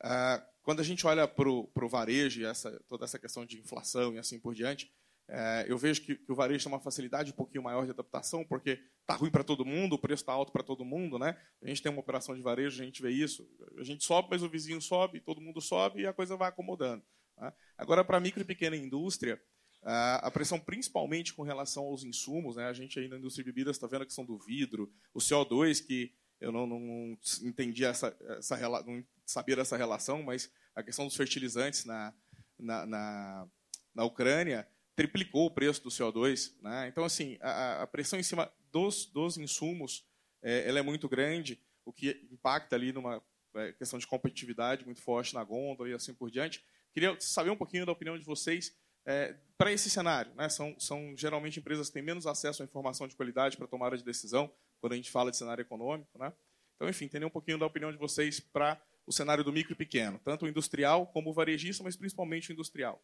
Ah, quando a gente olha para o varejo e essa, toda essa questão de inflação e assim por diante, é, eu vejo que, que, o varejo tem uma facilidade um pouquinho maior de adaptação, porque está ruim para todo mundo, o preço está alto para todo mundo. Né? A gente tem uma operação de varejo, a gente vê isso. A gente sobe, mas o vizinho sobe, todo mundo sobe e a coisa vai acomodando. Né? Agora, para micro e pequena indústria, a pressão principalmente com relação aos insumos, né? a gente aí na indústria de bebidas está vendo a questão do vidro, o CO2, que eu não, não entendi essa, essa não sabia dessa relação, mas a questão dos fertilizantes na, na, na, na Ucrânia triplicou o preço do CO2. Né? Então, assim, a, a, pressão em cima dos, dos insumos é, ela é muito grande, o que impacta ali numa é, questão de competitividade muito forte na gôndola e assim por diante. Queria saber um pouquinho da opinião de vocês é, para esse cenário. Né? São, são geralmente empresas que têm menos acesso à informação de qualidade para tomada de decisão, quando a gente fala de cenário econômico. Né? Então, enfim, entender um pouquinho da opinião de vocês para o cenário do micro e pequeno, tanto o industrial como o varejista, mas principalmente o industrial.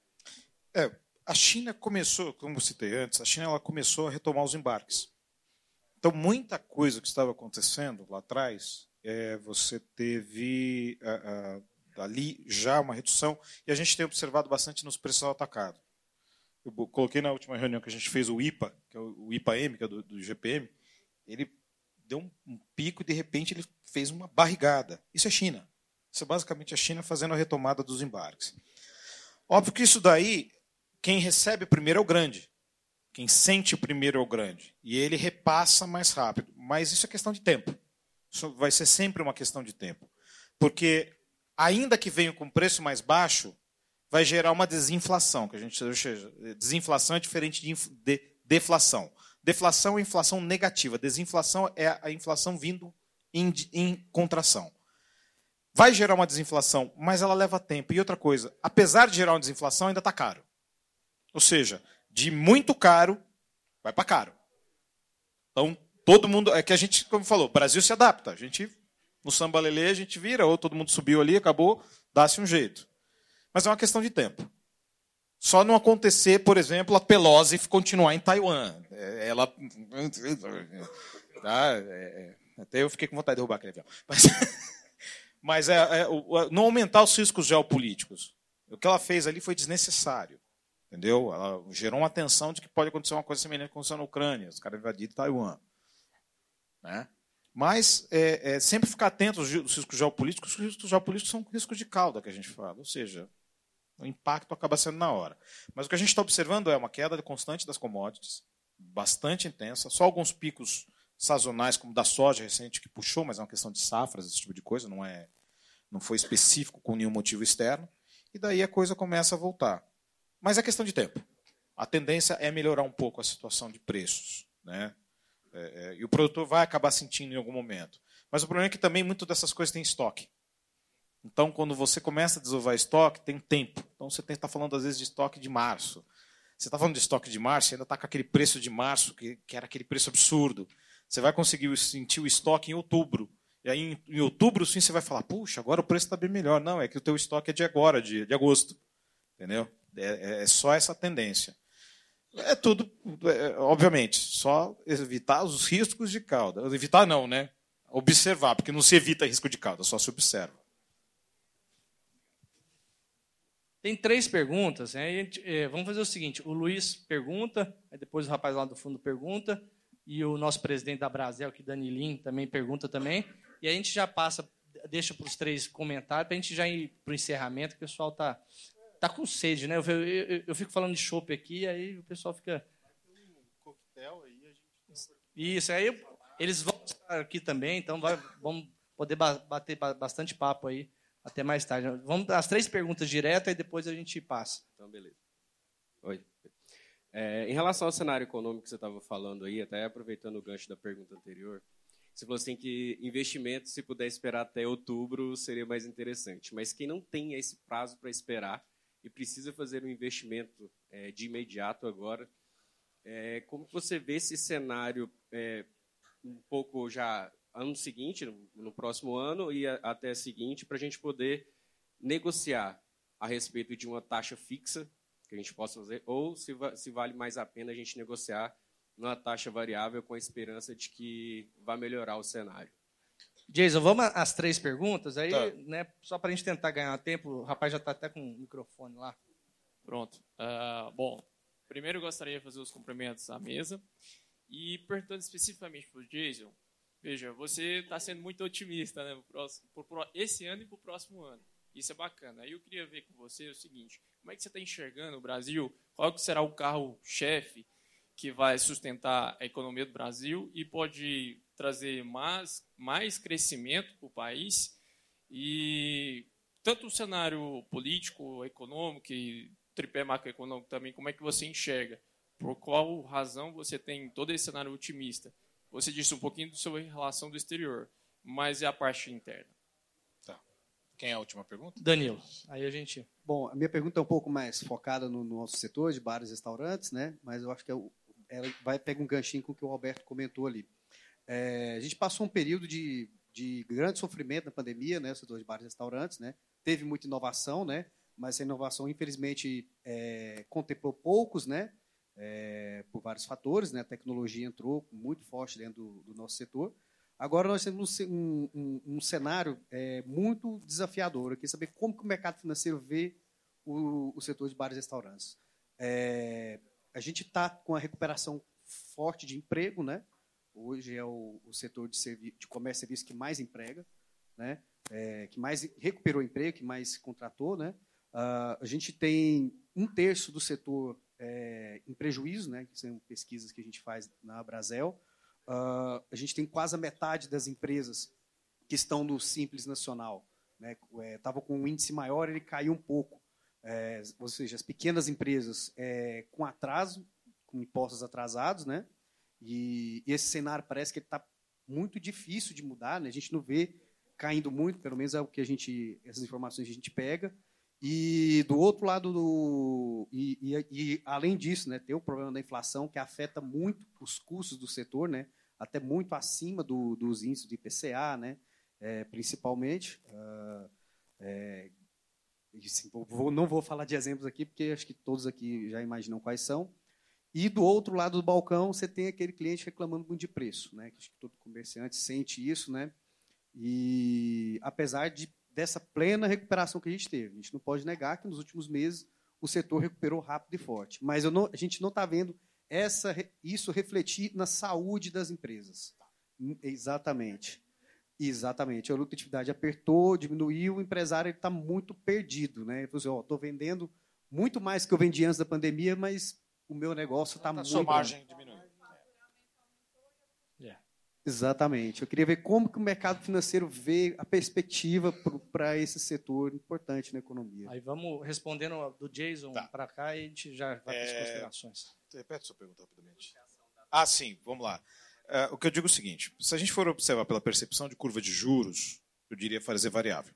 É, a China começou, como citei antes, a China ela começou a retomar os embarques. Então, muita coisa que estava acontecendo lá atrás, é, você teve ali já uma redução, e a gente tem observado bastante nos preços atacados. Eu coloquei na última reunião que a gente fez o IPA, que é o IPA-M, que é do, do GPM, ele deu um, um pico e, de repente, ele fez uma barrigada. Isso é China. Isso é basicamente a China fazendo a retomada dos embarques. Óbvio que isso daí, quem recebe primeiro é o grande. Quem sente primeiro é o grande. E ele repassa mais rápido. Mas isso é questão de tempo. Isso vai ser sempre uma questão de tempo. Porque, ainda que venha com preço mais baixo, vai gerar uma desinflação. Que a gente, desinflação é diferente de, de deflação. Deflação é inflação negativa. Desinflação é a inflação vindo em, em contração. Vai gerar uma desinflação, mas ela leva tempo. E outra coisa, apesar de gerar uma desinflação, ainda está caro. Ou seja, de muito caro, vai para caro. Então, todo mundo. É que a gente, como falou, o Brasil se adapta. A gente, no samba lelê, a gente vira, ou todo mundo subiu ali, acabou, dá-se um jeito. Mas é uma questão de tempo. Só não acontecer, por exemplo, a Pelosi continuar em Taiwan. É, ela. Tá, é, é, até eu fiquei com vontade de derrubar aquele avião. Mas, mas é, é, não aumentar os riscos geopolíticos. O que ela fez ali foi desnecessário. Entendeu? Ela gerou uma tensão de que pode acontecer uma coisa semelhante com a na Ucrânia, os caras invadiram Taiwan. Né? Mas é, é, sempre ficar atento aos riscos geopolíticos, os riscos geopolíticos são riscos de cauda que a gente fala, ou seja, o impacto acaba sendo na hora. Mas o que a gente está observando é uma queda constante das commodities, bastante intensa, só alguns picos sazonais, como da soja recente, que puxou, mas é uma questão de safras, esse tipo de coisa, não, é, não foi específico com nenhum motivo externo, e daí a coisa começa a voltar. Mas é questão de tempo. A tendência é melhorar um pouco a situação de preços. Né? É, é, e o produtor vai acabar sentindo em algum momento. Mas o problema é que também muito dessas coisas tem estoque. Então, quando você começa a desovar estoque, tem tempo. Então, você está falando, às vezes, de estoque de março. Você está falando de estoque de março, você ainda está com aquele preço de março, que, que, era aquele preço absurdo. Você vai conseguir sentir o estoque em outubro. E aí, em, em outubro, sim, você vai falar, puxa, agora o preço está bem melhor. Não, é que o teu estoque é de agora, de, de agosto. Entendeu? É, é só essa tendência. É tudo, é, obviamente, só evitar os riscos de cauda. Evitar não, né? Observar, porque não se evita risco de cauda, só se observa. Tem três perguntas. Né? Gente, é, vamos fazer o seguinte: o Luiz pergunta, depois o rapaz lá do fundo pergunta, e o nosso presidente da Brasel, que Danilim, também pergunta também. E a gente já passa, deixa para os três comentários, para a gente já ir para o encerramento, que o pessoal está tá com sede, né? Eu, eu, eu fico falando de chopp aqui, aí o pessoal fica. coquetel aí, a gente. Isso, aí eles vão estar aqui também, então vai, vamos poder bater bastante papo aí até mais tarde. Vamos as três perguntas direto e depois a gente passa. Então, beleza. Oi. É, em relação ao cenário econômico que você estava falando aí, até aproveitando o gancho da pergunta anterior, você falou assim que investimento, se puder esperar até outubro, seria mais interessante. Mas quem não tem esse prazo para esperar, e precisa fazer um investimento é, de imediato agora. É, como você vê esse cenário é, um pouco já ano seguinte, no, no próximo ano e a, até seguinte, para a gente poder negociar a respeito de uma taxa fixa que a gente possa fazer, ou se, se vale mais a pena a gente negociar numa taxa variável com a esperança de que vai melhorar o cenário. Jason, vamos às três perguntas, aí, tá. né, só para a gente tentar ganhar tempo, o rapaz já está até com o microfone lá. Pronto. Uh, bom, primeiro eu gostaria de fazer os cumprimentos à mesa e perguntando especificamente para o Jason, veja, você está sendo muito otimista né, por esse ano e para o próximo ano. Isso é bacana. Aí eu queria ver com você o seguinte, como é que você está enxergando o Brasil? Qual que será o carro-chefe que vai sustentar a economia do Brasil e pode trazer mais, mais crescimento para o país e tanto o cenário político, econômico e tripé macroeconômico também, como é que você enxerga? Por qual razão você tem todo esse cenário otimista? Você disse um pouquinho sobre relação do exterior, mas e a parte interna? Tá. Quem é a última pergunta? Danilo. Aí a gente. Bom, a minha pergunta é um pouco mais focada no, no nosso setor de bares e restaurantes, né? Mas eu acho que é o, ela vai pegar um ganchinho com o que o Alberto comentou ali. É, a gente passou um período de, de grande sofrimento na pandemia, né? Setor de bares e restaurantes, né? Teve muita inovação, né? Mas essa inovação, infelizmente, é, contemplou poucos, né? É, por vários fatores, né? A tecnologia entrou muito forte dentro do, do nosso setor. Agora nós temos um, um, um cenário é, muito desafiador. Eu queria saber como que o mercado financeiro vê o, o setor de bares e restaurantes. É, a gente está com a recuperação forte de emprego, né? Hoje é o, o setor de, de comércio e serviço que mais emprega, né? É, que mais recuperou emprego, que mais contratou, né? Uh, a gente tem um terço do setor é, em prejuízo, né? Que são pesquisas que a gente faz na Brasel. Uh, a gente tem quase a metade das empresas que estão no Simples Nacional. Estava né? é, com um índice maior, ele caiu um pouco. É, ou seja, as pequenas empresas é, com atraso, com impostos atrasados, né? E, e esse cenário parece que está muito difícil de mudar, né? A gente não vê caindo muito, pelo menos é o que a gente, essas informações a gente pega. E do outro lado do e, e, e, além disso, né, tem o problema da inflação que afeta muito os custos do setor, né, até muito acima do, dos índices de IPCA, né, é, principalmente. Uh, é, não vou falar de exemplos aqui porque acho que todos aqui já imaginam quais são. E do outro lado do balcão você tem aquele cliente reclamando muito de preço, né, acho que todo comerciante sente isso, né. E apesar de dessa plena recuperação que a gente teve. A gente não pode negar que nos últimos meses o setor recuperou rápido e forte. Mas não, a gente não está vendo essa, isso refletir na saúde das empresas. Exatamente. Exatamente. A lucratividade apertou, diminuiu, o empresário está muito perdido. Né? Ele assim, estou vendendo muito mais que eu vendi antes da pandemia, mas o meu negócio está muito... A sua margem diminuiu. Exatamente. Eu queria ver como que o mercado financeiro vê a perspectiva para esse setor importante na economia. Aí vamos respondendo do Jason tá. para cá e a gente já vai para as é... considerações. Repete sua pergunta rapidamente. Ah, sim, vamos lá. Uh, o que eu digo é o seguinte: se a gente for observar pela percepção de curva de juros, eu diria fazer variável.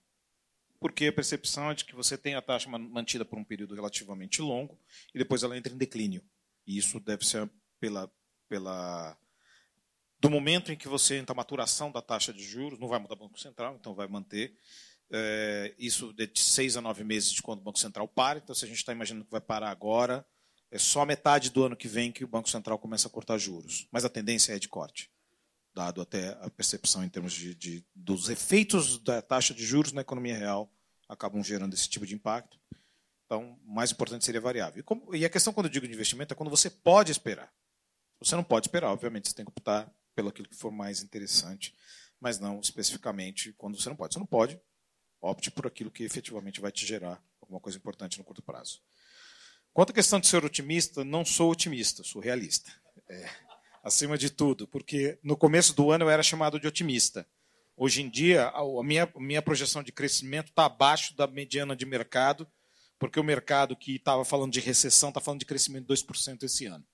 Porque a percepção é de que você tem a taxa mantida por um período relativamente longo e depois ela entra em declínio. E isso deve ser pela, pela do momento em que você entra a maturação da taxa de juros, não vai mudar o Banco Central, então vai manter. É, isso de seis a nove meses de quando o Banco Central para. Então, se a gente está imaginando que vai parar agora, é só metade do ano que vem que o Banco Central começa a cortar juros. Mas a tendência é de corte, dado até a percepção em termos de, de dos efeitos da taxa de juros na economia real acabam gerando esse tipo de impacto. Então, mais importante seria variável. E, como, e a questão, quando eu digo de investimento, é quando você pode esperar. Você não pode esperar, obviamente, você tem que optar pelo aquilo que for mais interessante, mas não especificamente quando você não pode. Você não pode, opte por aquilo que efetivamente vai te gerar alguma coisa importante no curto prazo. Quanto à questão de ser otimista, não sou otimista, sou realista. É, acima de tudo, porque no começo do ano eu era chamado de otimista. Hoje em dia, a minha, minha projeção de crescimento está abaixo da mediana de mercado, porque o mercado que estava falando de recessão está falando de crescimento de 2% esse ano.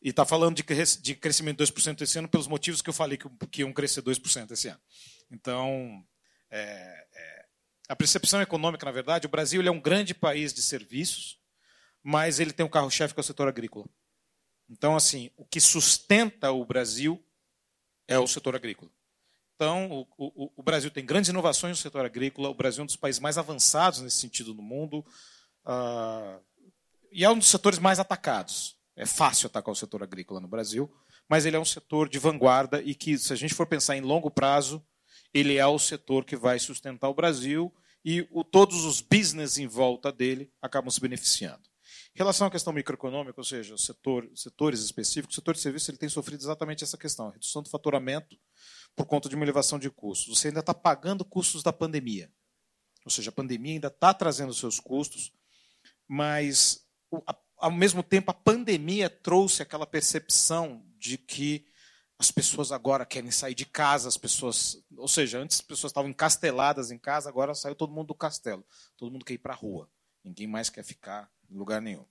E está falando de, de crescimento de 2% esse ano pelos motivos que eu falei que, que iam crescer 2% esse ano. Então, é, é, a percepção econômica, na verdade, o Brasil é um grande país de serviços, mas ele tem um carro-chefe que é o setor agrícola. Então, assim, o que sustenta o Brasil é o setor agrícola. Então, o, o, o, Brasil tem grandes inovações no setor agrícola, o Brasil é um dos países mais avançados nesse sentido no mundo, uh, e é um dos setores mais atacados. É fácil atacar o setor agrícola no Brasil, mas ele é um setor de vanguarda e que, se a gente for pensar em longo prazo, ele é o setor que vai sustentar o Brasil e o, todos os business em volta dele acabam se beneficiando. Em relação à questão microeconômica, ou seja, setor, setores específicos, o setor de serviços ele tem sofrido exatamente essa questão, redução do faturamento por conta de uma elevação de custos. Você ainda está pagando custos da pandemia. Ou seja, a pandemia ainda está trazendo seus custos, mas ao mesmo tempo, a pandemia trouxe aquela percepção de que as pessoas agora querem sair de casa, as pessoas, ou seja, antes as pessoas estavam encasteladas em casa, agora saiu todo mundo do castelo, todo mundo quer ir para a rua. Ninguém mais quer ficar lugar nenhum.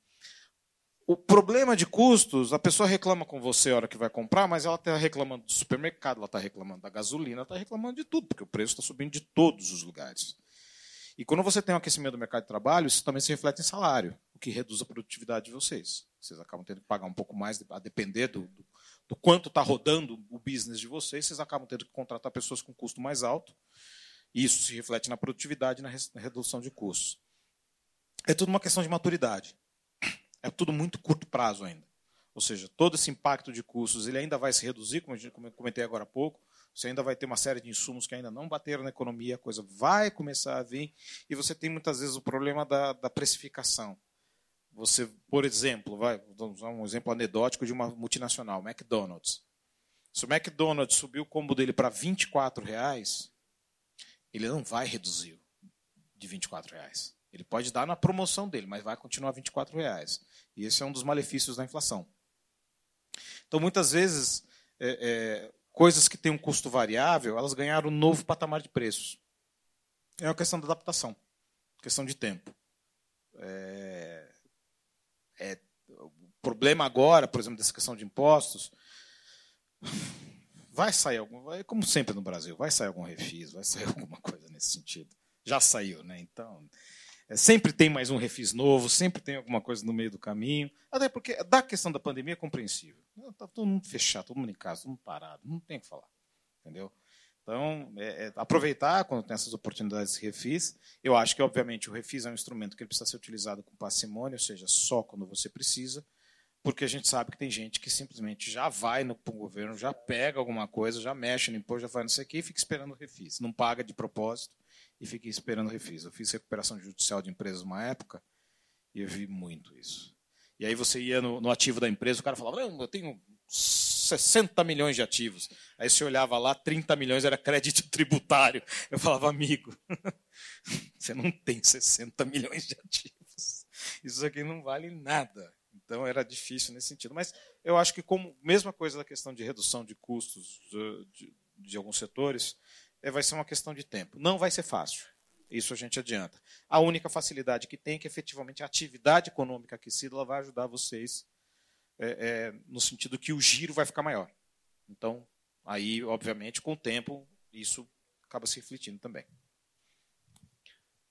O problema de custos, a pessoa reclama com você a hora que vai comprar, mas ela está reclamando do supermercado, ela está reclamando da gasolina, está reclamando de tudo, porque o preço está subindo de todos os lugares. E quando você tem um aquecimento do mercado de trabalho, isso também se reflete em salário, o que reduz a produtividade de vocês. Vocês acabam tendo que pagar um pouco mais, a depender do, do, do quanto está rodando o business de vocês, vocês acabam tendo que contratar pessoas com custo mais alto. Isso se reflete na produtividade e na redução de custos. É tudo uma questão de maturidade. É tudo muito curto prazo ainda. Ou seja, todo esse impacto de custos ele ainda vai se reduzir, como eu comentei agora há pouco. Você ainda vai ter uma série de insumos que ainda não bateram na economia, a coisa vai começar a vir. E você tem muitas vezes o problema da, da precificação. Você, por exemplo, vai, usar um exemplo anedótico de uma multinacional, McDonald's. Se o McDonald's subir o combo dele para 24 reais, ele não vai reduzir de 24 reais. Ele pode dar na promoção dele, mas vai continuar 24 reais. E esse é um dos malefícios da inflação. Então, muitas vezes, é, é, coisas que têm um custo variável, elas ganharam um novo patamar de preços. É uma questão de adaptação, questão de tempo. É, é, o problema agora, por exemplo, dessa questão de impostos, vai sair algum, vai, como sempre no Brasil, vai sair algum refis, vai sair alguma coisa nesse sentido. Já saiu, né? Então, é, sempre tem mais um refis novo, sempre tem alguma coisa no meio do caminho. Até porque da questão da pandemia é compreensível. Está todo mundo fechado, todo mundo em casa, todo mundo parado, não tem o que falar. Entendeu? Então, é, é, aproveitar quando tem essas oportunidades de refis. Eu acho que, obviamente, o refis é um instrumento que precisa ser utilizado com parcimônia, ou seja, só quando você precisa, porque a gente sabe que tem gente que simplesmente já vai no governo, já pega alguma coisa, já mexe no imposto, já faz não sei o quê e fica esperando o refis. Não paga de propósito e fiquei esperando o refis. Eu fiz recuperação judicial de empresas uma época e eu vi muito isso. E aí você ia no, no ativo da empresa, o cara falava, não, eu tenho 60 milhões de ativos. Aí você olhava lá, 30 milhões era crédito tributário. Eu falava, amigo, você não tem 60 milhões de ativos. Isso aqui não vale nada. Então era difícil nesse sentido. Mas eu acho que, como mesma coisa da questão de redução de custos de, de, de alguns setores, vai ser uma questão de tempo. Não vai ser fácil. Isso a gente adianta. A única facilidade que tem é que efetivamente a atividade econômica aquecida ela vai ajudar vocês é, é, no sentido que o giro vai ficar maior. Então, aí, obviamente, com o tempo, isso acaba se refletindo também.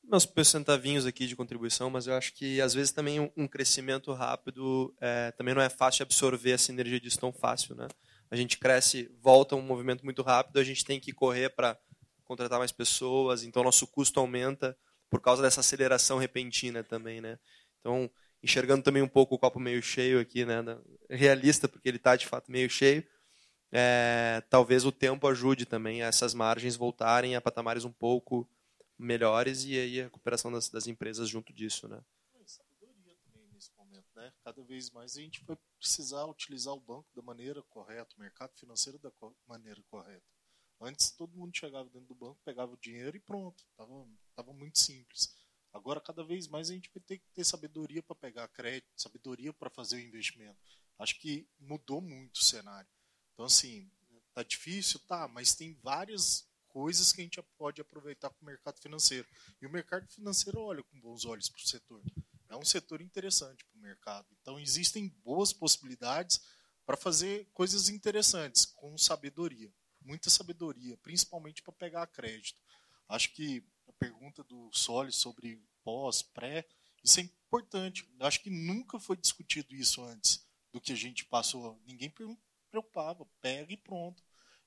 Meus centavinhos aqui de contribuição, mas eu acho que às vezes também um crescimento rápido é, também não é fácil absorver essa energia disso tão fácil, né? A gente cresce, volta um movimento muito rápido, a gente tem que correr para contratar mais pessoas, então nosso custo aumenta por causa dessa aceleração repentina também, né? Então, enxergando também um pouco o copo meio cheio aqui, né? Realista, porque ele está de fato meio cheio. É, talvez o tempo ajude também a essas margens voltarem a patamares um pouco melhores e aí a recuperação das, das empresas junto disso, né? Né? Cada vez mais a gente vai precisar utilizar o banco da maneira correta, o mercado financeiro da maneira correta. Antes todo mundo chegava dentro do banco, pegava o dinheiro e pronto. Tava, tava muito simples. Agora cada vez mais a gente vai ter que ter sabedoria para pegar crédito, sabedoria para fazer o investimento. Acho que mudou muito o cenário. Então assim, tá difícil, tá, mas tem várias coisas que a gente pode aproveitar com o mercado financeiro. E o mercado financeiro olha com bons olhos para o setor é um setor interessante para o mercado. Então, existem boas possibilidades para fazer coisas interessantes, com sabedoria. Muita sabedoria, principalmente para pegar crédito. Acho que a pergunta do Soli sobre pós, pré, isso é importante. Acho que nunca foi discutido isso antes do que a gente passou. Ninguém preocupava, pega e pronto.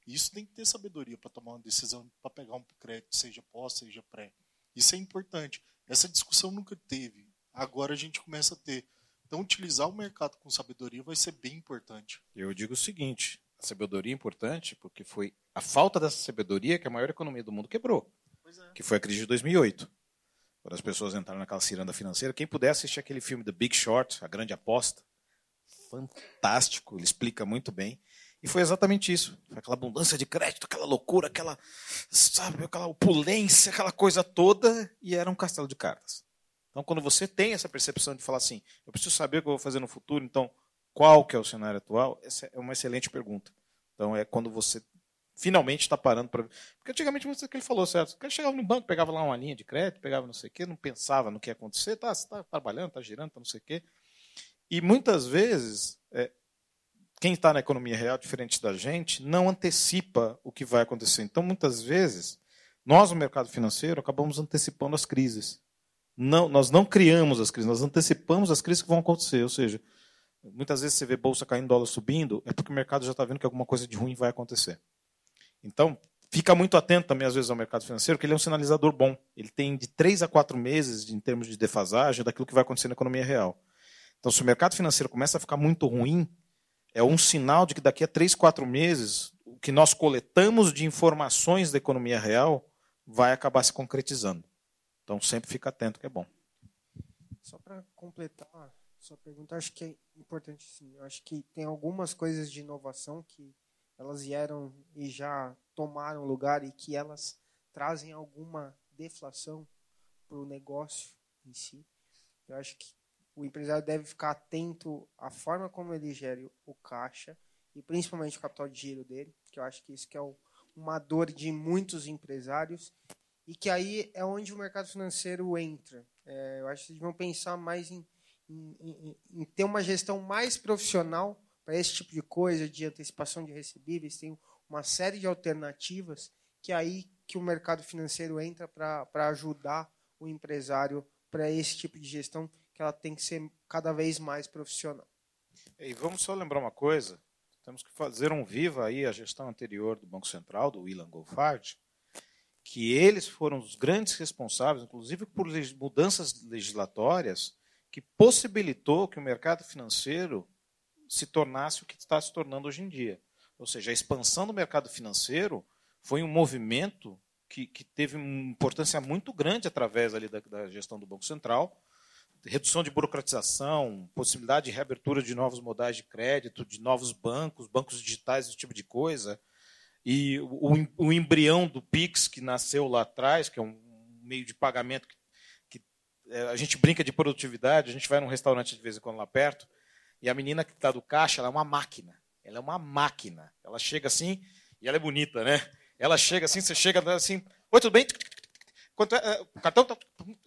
Isso tem que ter sabedoria para tomar uma decisão, para pegar um crédito, seja pós, seja pré. Isso é importante. Essa discussão nunca teve agora a gente começa a ter. Então, utilizar o mercado com sabedoria vai ser bem importante. Eu digo o seguinte: a sabedoria é importante porque foi a falta dessa sabedoria que a maior economia do mundo quebrou, é. que foi a crise de 2008. Quando as pessoas entraram naquela ciranda financeira, quem puder assistir aquele filme The Big Short, A Grande Aposta, fantástico, ele explica muito bem. E foi exatamente isso. Foi aquela abundância de crédito, aquela loucura, aquela, sabe, aquela opulência, aquela coisa toda, e era um castelo de cartas. Então, quando você tem essa percepção de falar assim, eu preciso saber o que eu vou fazer no futuro, então, qual que é o cenário atual? Essa é uma excelente pergunta. Então, é quando você finalmente está parando para. Porque antigamente você que ele falou certo. Cara chegava no banco, pegava lá uma linha de crédito, pegava não sei o quê, não pensava no que ia acontecer, tá, você está trabalhando, está girando, tá não sei o quê. E muitas vezes, é, quem está na economia real, diferente da gente, não antecipa o que vai acontecer. Então, muitas vezes, nós no mercado financeiro acabamos antecipando as crises. Não, nós não criamos as crises, nós antecipamos as crises que vão acontecer. Ou seja, muitas vezes você vê bolsa caindo, dólar subindo, é porque o mercado já está vendo que alguma coisa de ruim vai acontecer. Então, fica muito atento também, às vezes, ao mercado financeiro, que ele é um sinalizador bom. Ele tem de três a quatro meses, em termos de defasagem, daquilo que vai acontecer na economia real. Então, se o mercado financeiro começa a ficar muito ruim, é um sinal de que daqui a três, quatro meses, o que nós coletamos de informações da economia real vai acabar se concretizando. Então, sempre fica atento, que é bom. Só para completar sua pergunta, acho que é importante sim. Acho que tem algumas coisas de inovação que elas vieram e já tomaram lugar e que elas trazem alguma deflação para o negócio em si. Eu acho que o empresário deve ficar atento à forma como ele gere o caixa e principalmente o capital de giro dele, que eu acho que isso que é uma dor de muitos empresários e que aí é onde o mercado financeiro entra. É, eu acho que vocês vão pensar mais em, em, em, em ter uma gestão mais profissional para esse tipo de coisa, de antecipação de recebíveis, tem uma série de alternativas que é aí que o mercado financeiro entra para ajudar o empresário para esse tipo de gestão que ela tem que ser cada vez mais profissional. E vamos só lembrar uma coisa, temos que fazer um viva aí a gestão anterior do Banco Central, do William Goldfarb, que eles foram os grandes responsáveis, inclusive por mudanças legislatórias, que possibilitou que o mercado financeiro se tornasse o que está se tornando hoje em dia. Ou seja, a expansão do mercado financeiro foi um movimento que, que teve uma importância muito grande através ali da, da gestão do Banco Central, redução de burocratização, possibilidade de reabertura de novos modais de crédito, de novos bancos, bancos digitais, esse tipo de coisa. E o, o embrião do Pix, que nasceu lá atrás, que é um meio de pagamento que, que é, a gente brinca de produtividade, a gente vai num restaurante de vez em quando lá perto, e a menina que está do caixa, ela é uma máquina. Ela é uma máquina. Ela chega assim, e ela é bonita, né? Ela chega assim, você chega assim, oi, tudo bem? Quanto é, é o cartão, tá,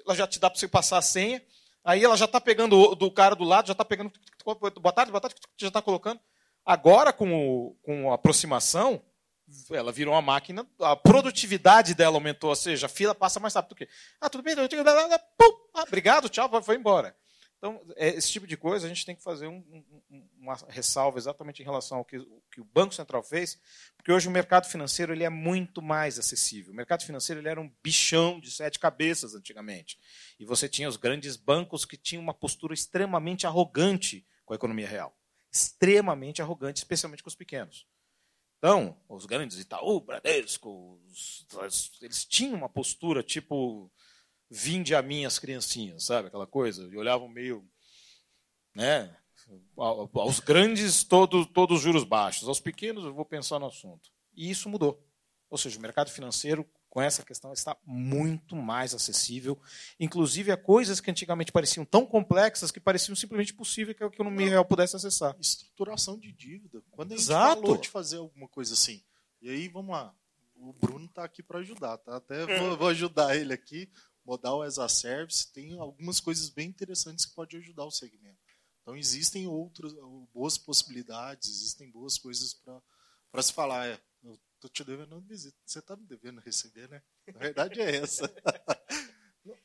ela já te dá para você passar a senha. Aí ela já está pegando do cara do lado, já está pegando. Boa tarde, boa tarde, já está colocando. Agora, com, o, com a aproximação, ela virou uma máquina, a produtividade dela aumentou, ou seja, a fila passa mais rápido do que. Ah, tudo bem, ah, obrigado, tchau, foi embora. Então, é, esse tipo de coisa a gente tem que fazer um, um, uma ressalva exatamente em relação ao que, que, o Banco Central fez, porque hoje o mercado financeiro ele é muito mais acessível. O mercado financeiro ele era um bichão de sete cabeças antigamente. E você tinha os grandes bancos que tinham uma postura extremamente arrogante com a economia real. Extremamente arrogante, especialmente com os pequenos. Então, os grandes Itaú, Bradesco, os, eles tinham uma postura tipo vinde a mim as criancinhas, sabe? Aquela coisa. E olhavam meio. Né? Aos grandes, todos, todos juros baixos. Aos pequenos, eu vou pensar no assunto. E isso mudou. Ou seja, o mercado financeiro, com essa questão, está muito mais acessível, inclusive a coisas que antigamente pareciam tão complexas que pareciam simplesmente possível que a economia real pudesse acessar. Estruturação de dívida. Quando a gente Exato. falou de fazer alguma coisa assim. E aí, vamos lá. O Bruno está aqui para ajudar, tá? Até vou, vou ajudar ele aqui modal as a service tem algumas coisas bem interessantes que pode ajudar o segmento. Então existem outras boas possibilidades, existem boas coisas para se falar. É, tô te devendo visita, você está me devendo receber, né? Na verdade é essa.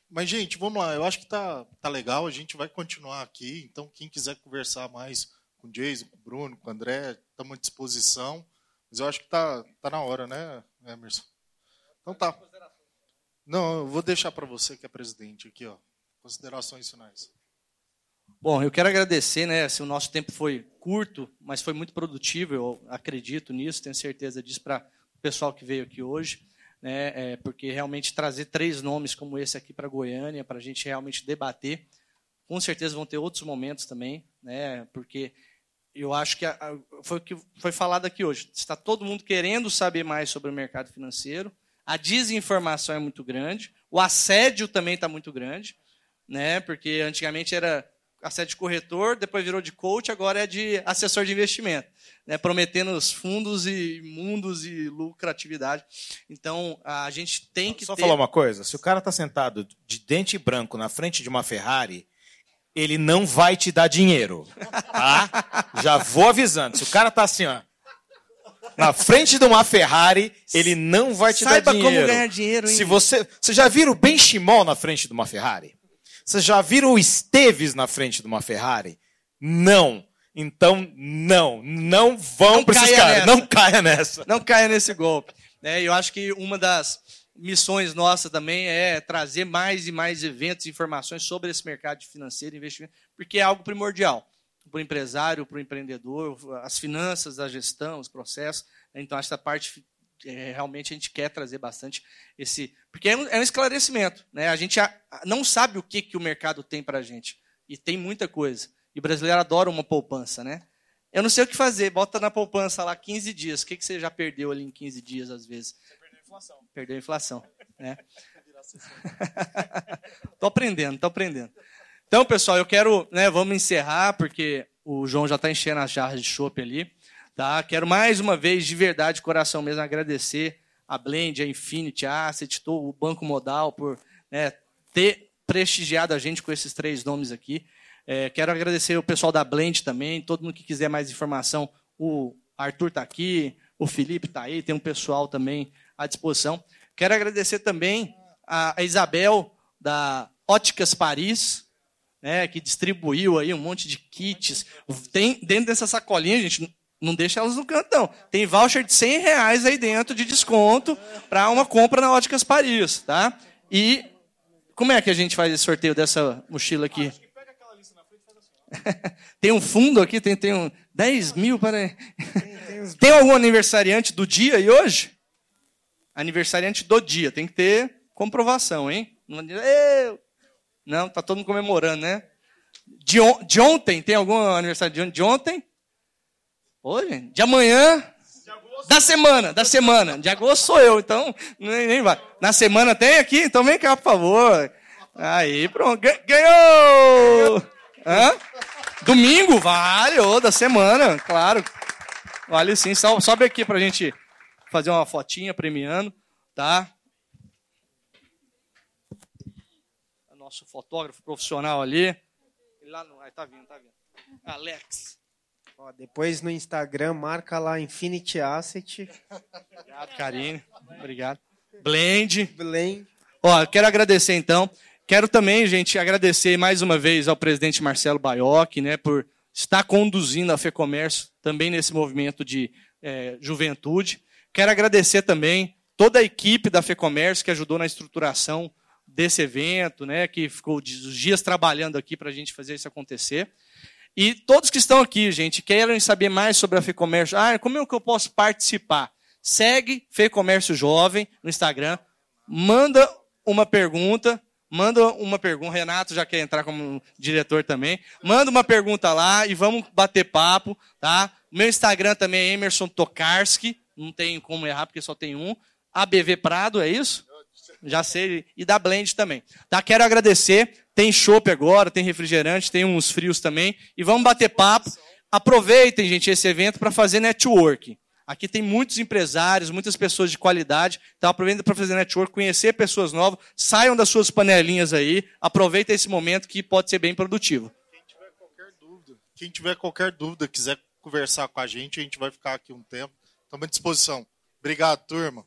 Mas gente, vamos lá. Eu acho que tá tá legal. A gente vai continuar aqui. Então quem quiser conversar mais com o Jason, com o Bruno, com o André, estamos à disposição. Mas eu acho que tá tá na hora, né, Emerson? Então tá. Não, eu vou deixar para você que é presidente aqui, ó. Considerações finais. Bom, eu quero agradecer, né? Assim, o nosso tempo foi curto, mas foi muito produtivo. Eu acredito nisso, tenho certeza disso para o pessoal que veio aqui hoje, né? É, porque realmente trazer três nomes como esse aqui para Goiânia, para a gente realmente debater, com certeza vão ter outros momentos também, né? Porque eu acho que a, a, foi o que foi falado aqui hoje. Está todo mundo querendo saber mais sobre o mercado financeiro a desinformação é muito grande, o assédio também está muito grande, né? Porque antigamente era asset de corretor, depois virou de coach, agora é de assessor de investimento, né, prometendo os fundos e mundos e lucratividade. Então, a gente tem que Só ter... falar uma coisa, se o cara está sentado de dente branco na frente de uma Ferrari, ele não vai te dar dinheiro, tá? Já vou avisando. Se o cara tá assim, ó, na frente de uma Ferrari, ele não vai te Saiba dar dinheiro. como ganhar dinheiro, hein? Se você, você já viram o Benchimol na frente de uma Ferrari? Você já viram o Esteves na frente de uma Ferrari? Não. Então, não. Não vão para esses caras. Não caia nessa. Não caia nesse golpe. Né? Eu acho que uma das missões nossas também é trazer mais e mais eventos e informações sobre esse mercado financeiro e investimento, porque é algo primordial para o empresário, para o empreendedor, as finanças, a gestão, os processos. Então, essa parte é, realmente a gente quer trazer bastante esse. Porque é um, é um esclarecimento. Né? A gente a- não sabe o que, que o mercado tem para a gente. E tem muita coisa. E o brasileiro adora uma poupança, né? Eu não sei o que fazer. Bota na poupança lá 15 dias. O que, que você já perdeu ali em 15 dias, às vezes? Perdeu a inflação. Né? tô aprendendo, tô aprendendo. Então, pessoal, eu quero, né, vamos encerrar, porque o João já está enchendo as jarras de chopp ali. Tá? Quero mais uma vez, de verdade, de coração mesmo, agradecer a Blend, a Infinity Asset, todo o Banco Modal por né, ter prestigiado a gente com esses três nomes aqui. É, quero agradecer o pessoal da Blend também, todo mundo que quiser mais informação, o Arthur está aqui, o Felipe está aí, tem um pessoal também à disposição. Quero agradecer também a, a Isabel, da Óticas Paris, né, que distribuiu aí um monte de kits. Tem dentro dessa sacolinha, gente, não deixa elas no canto, não. Tem voucher de 100 reais aí dentro de desconto para uma compra na Óticas Paris, tá? E como é que a gente faz esse sorteio dessa mochila aqui? tem um fundo aqui, tem, tem um 10 mil para. Tem algum aniversariante do dia e hoje? Aniversariante do dia, tem que ter comprovação, hein? Não, eu. não tá todo mundo comemorando, né? De, on- de ontem, tem algum aniversário de ontem? Hoje? De amanhã? Da semana, da semana. De agosto sou eu, então nem, nem vai. Na semana tem aqui? Então vem cá, por favor. Aí, pronto. Ga- Ganhou! Hã? Domingo? Vale, ô, da semana, claro. Vale sim. Sobe aqui pra gente fazer uma fotinha premiando, tá? Nosso fotógrafo profissional ali. Ele Lá no, aí, tá vindo, tá vindo. Alex. Ó, depois no Instagram, marca lá Infinity Asset. Obrigado, Karine. Obrigado. Blend. Blend. Ó, quero agradecer então. Quero também, gente, agradecer mais uma vez ao presidente Marcelo Baiocchi, né, por estar conduzindo a FEComércio também nesse movimento de eh, juventude. Quero agradecer também toda a equipe da FEComércio que ajudou na estruturação desse evento, né, que ficou os dias trabalhando aqui para a gente fazer isso acontecer. E todos que estão aqui, gente, querem saber mais sobre a FEComércio. Ah, como é que eu posso participar? Segue FEComércio Jovem no Instagram, manda uma pergunta, manda uma pergunta. Renato já quer entrar como diretor também. Manda uma pergunta lá e vamos bater papo, tá? Meu Instagram também é Emerson Tokarski, não tem como errar porque só tem um. ABV Prado, é isso? Já sei. E da Blend também. Tá? Quero agradecer. Tem chopp agora, tem refrigerante, tem uns frios também. E vamos bater papo. Aproveitem, gente, esse evento para fazer network. Aqui tem muitos empresários, muitas pessoas de qualidade. Então aproveitem para fazer network, conhecer pessoas novas. Saiam das suas panelinhas aí. Aproveitem esse momento que pode ser bem produtivo. Quem tiver qualquer dúvida, quiser conversar com a gente, a gente vai ficar aqui um tempo. Estamos à disposição. Obrigado, turma.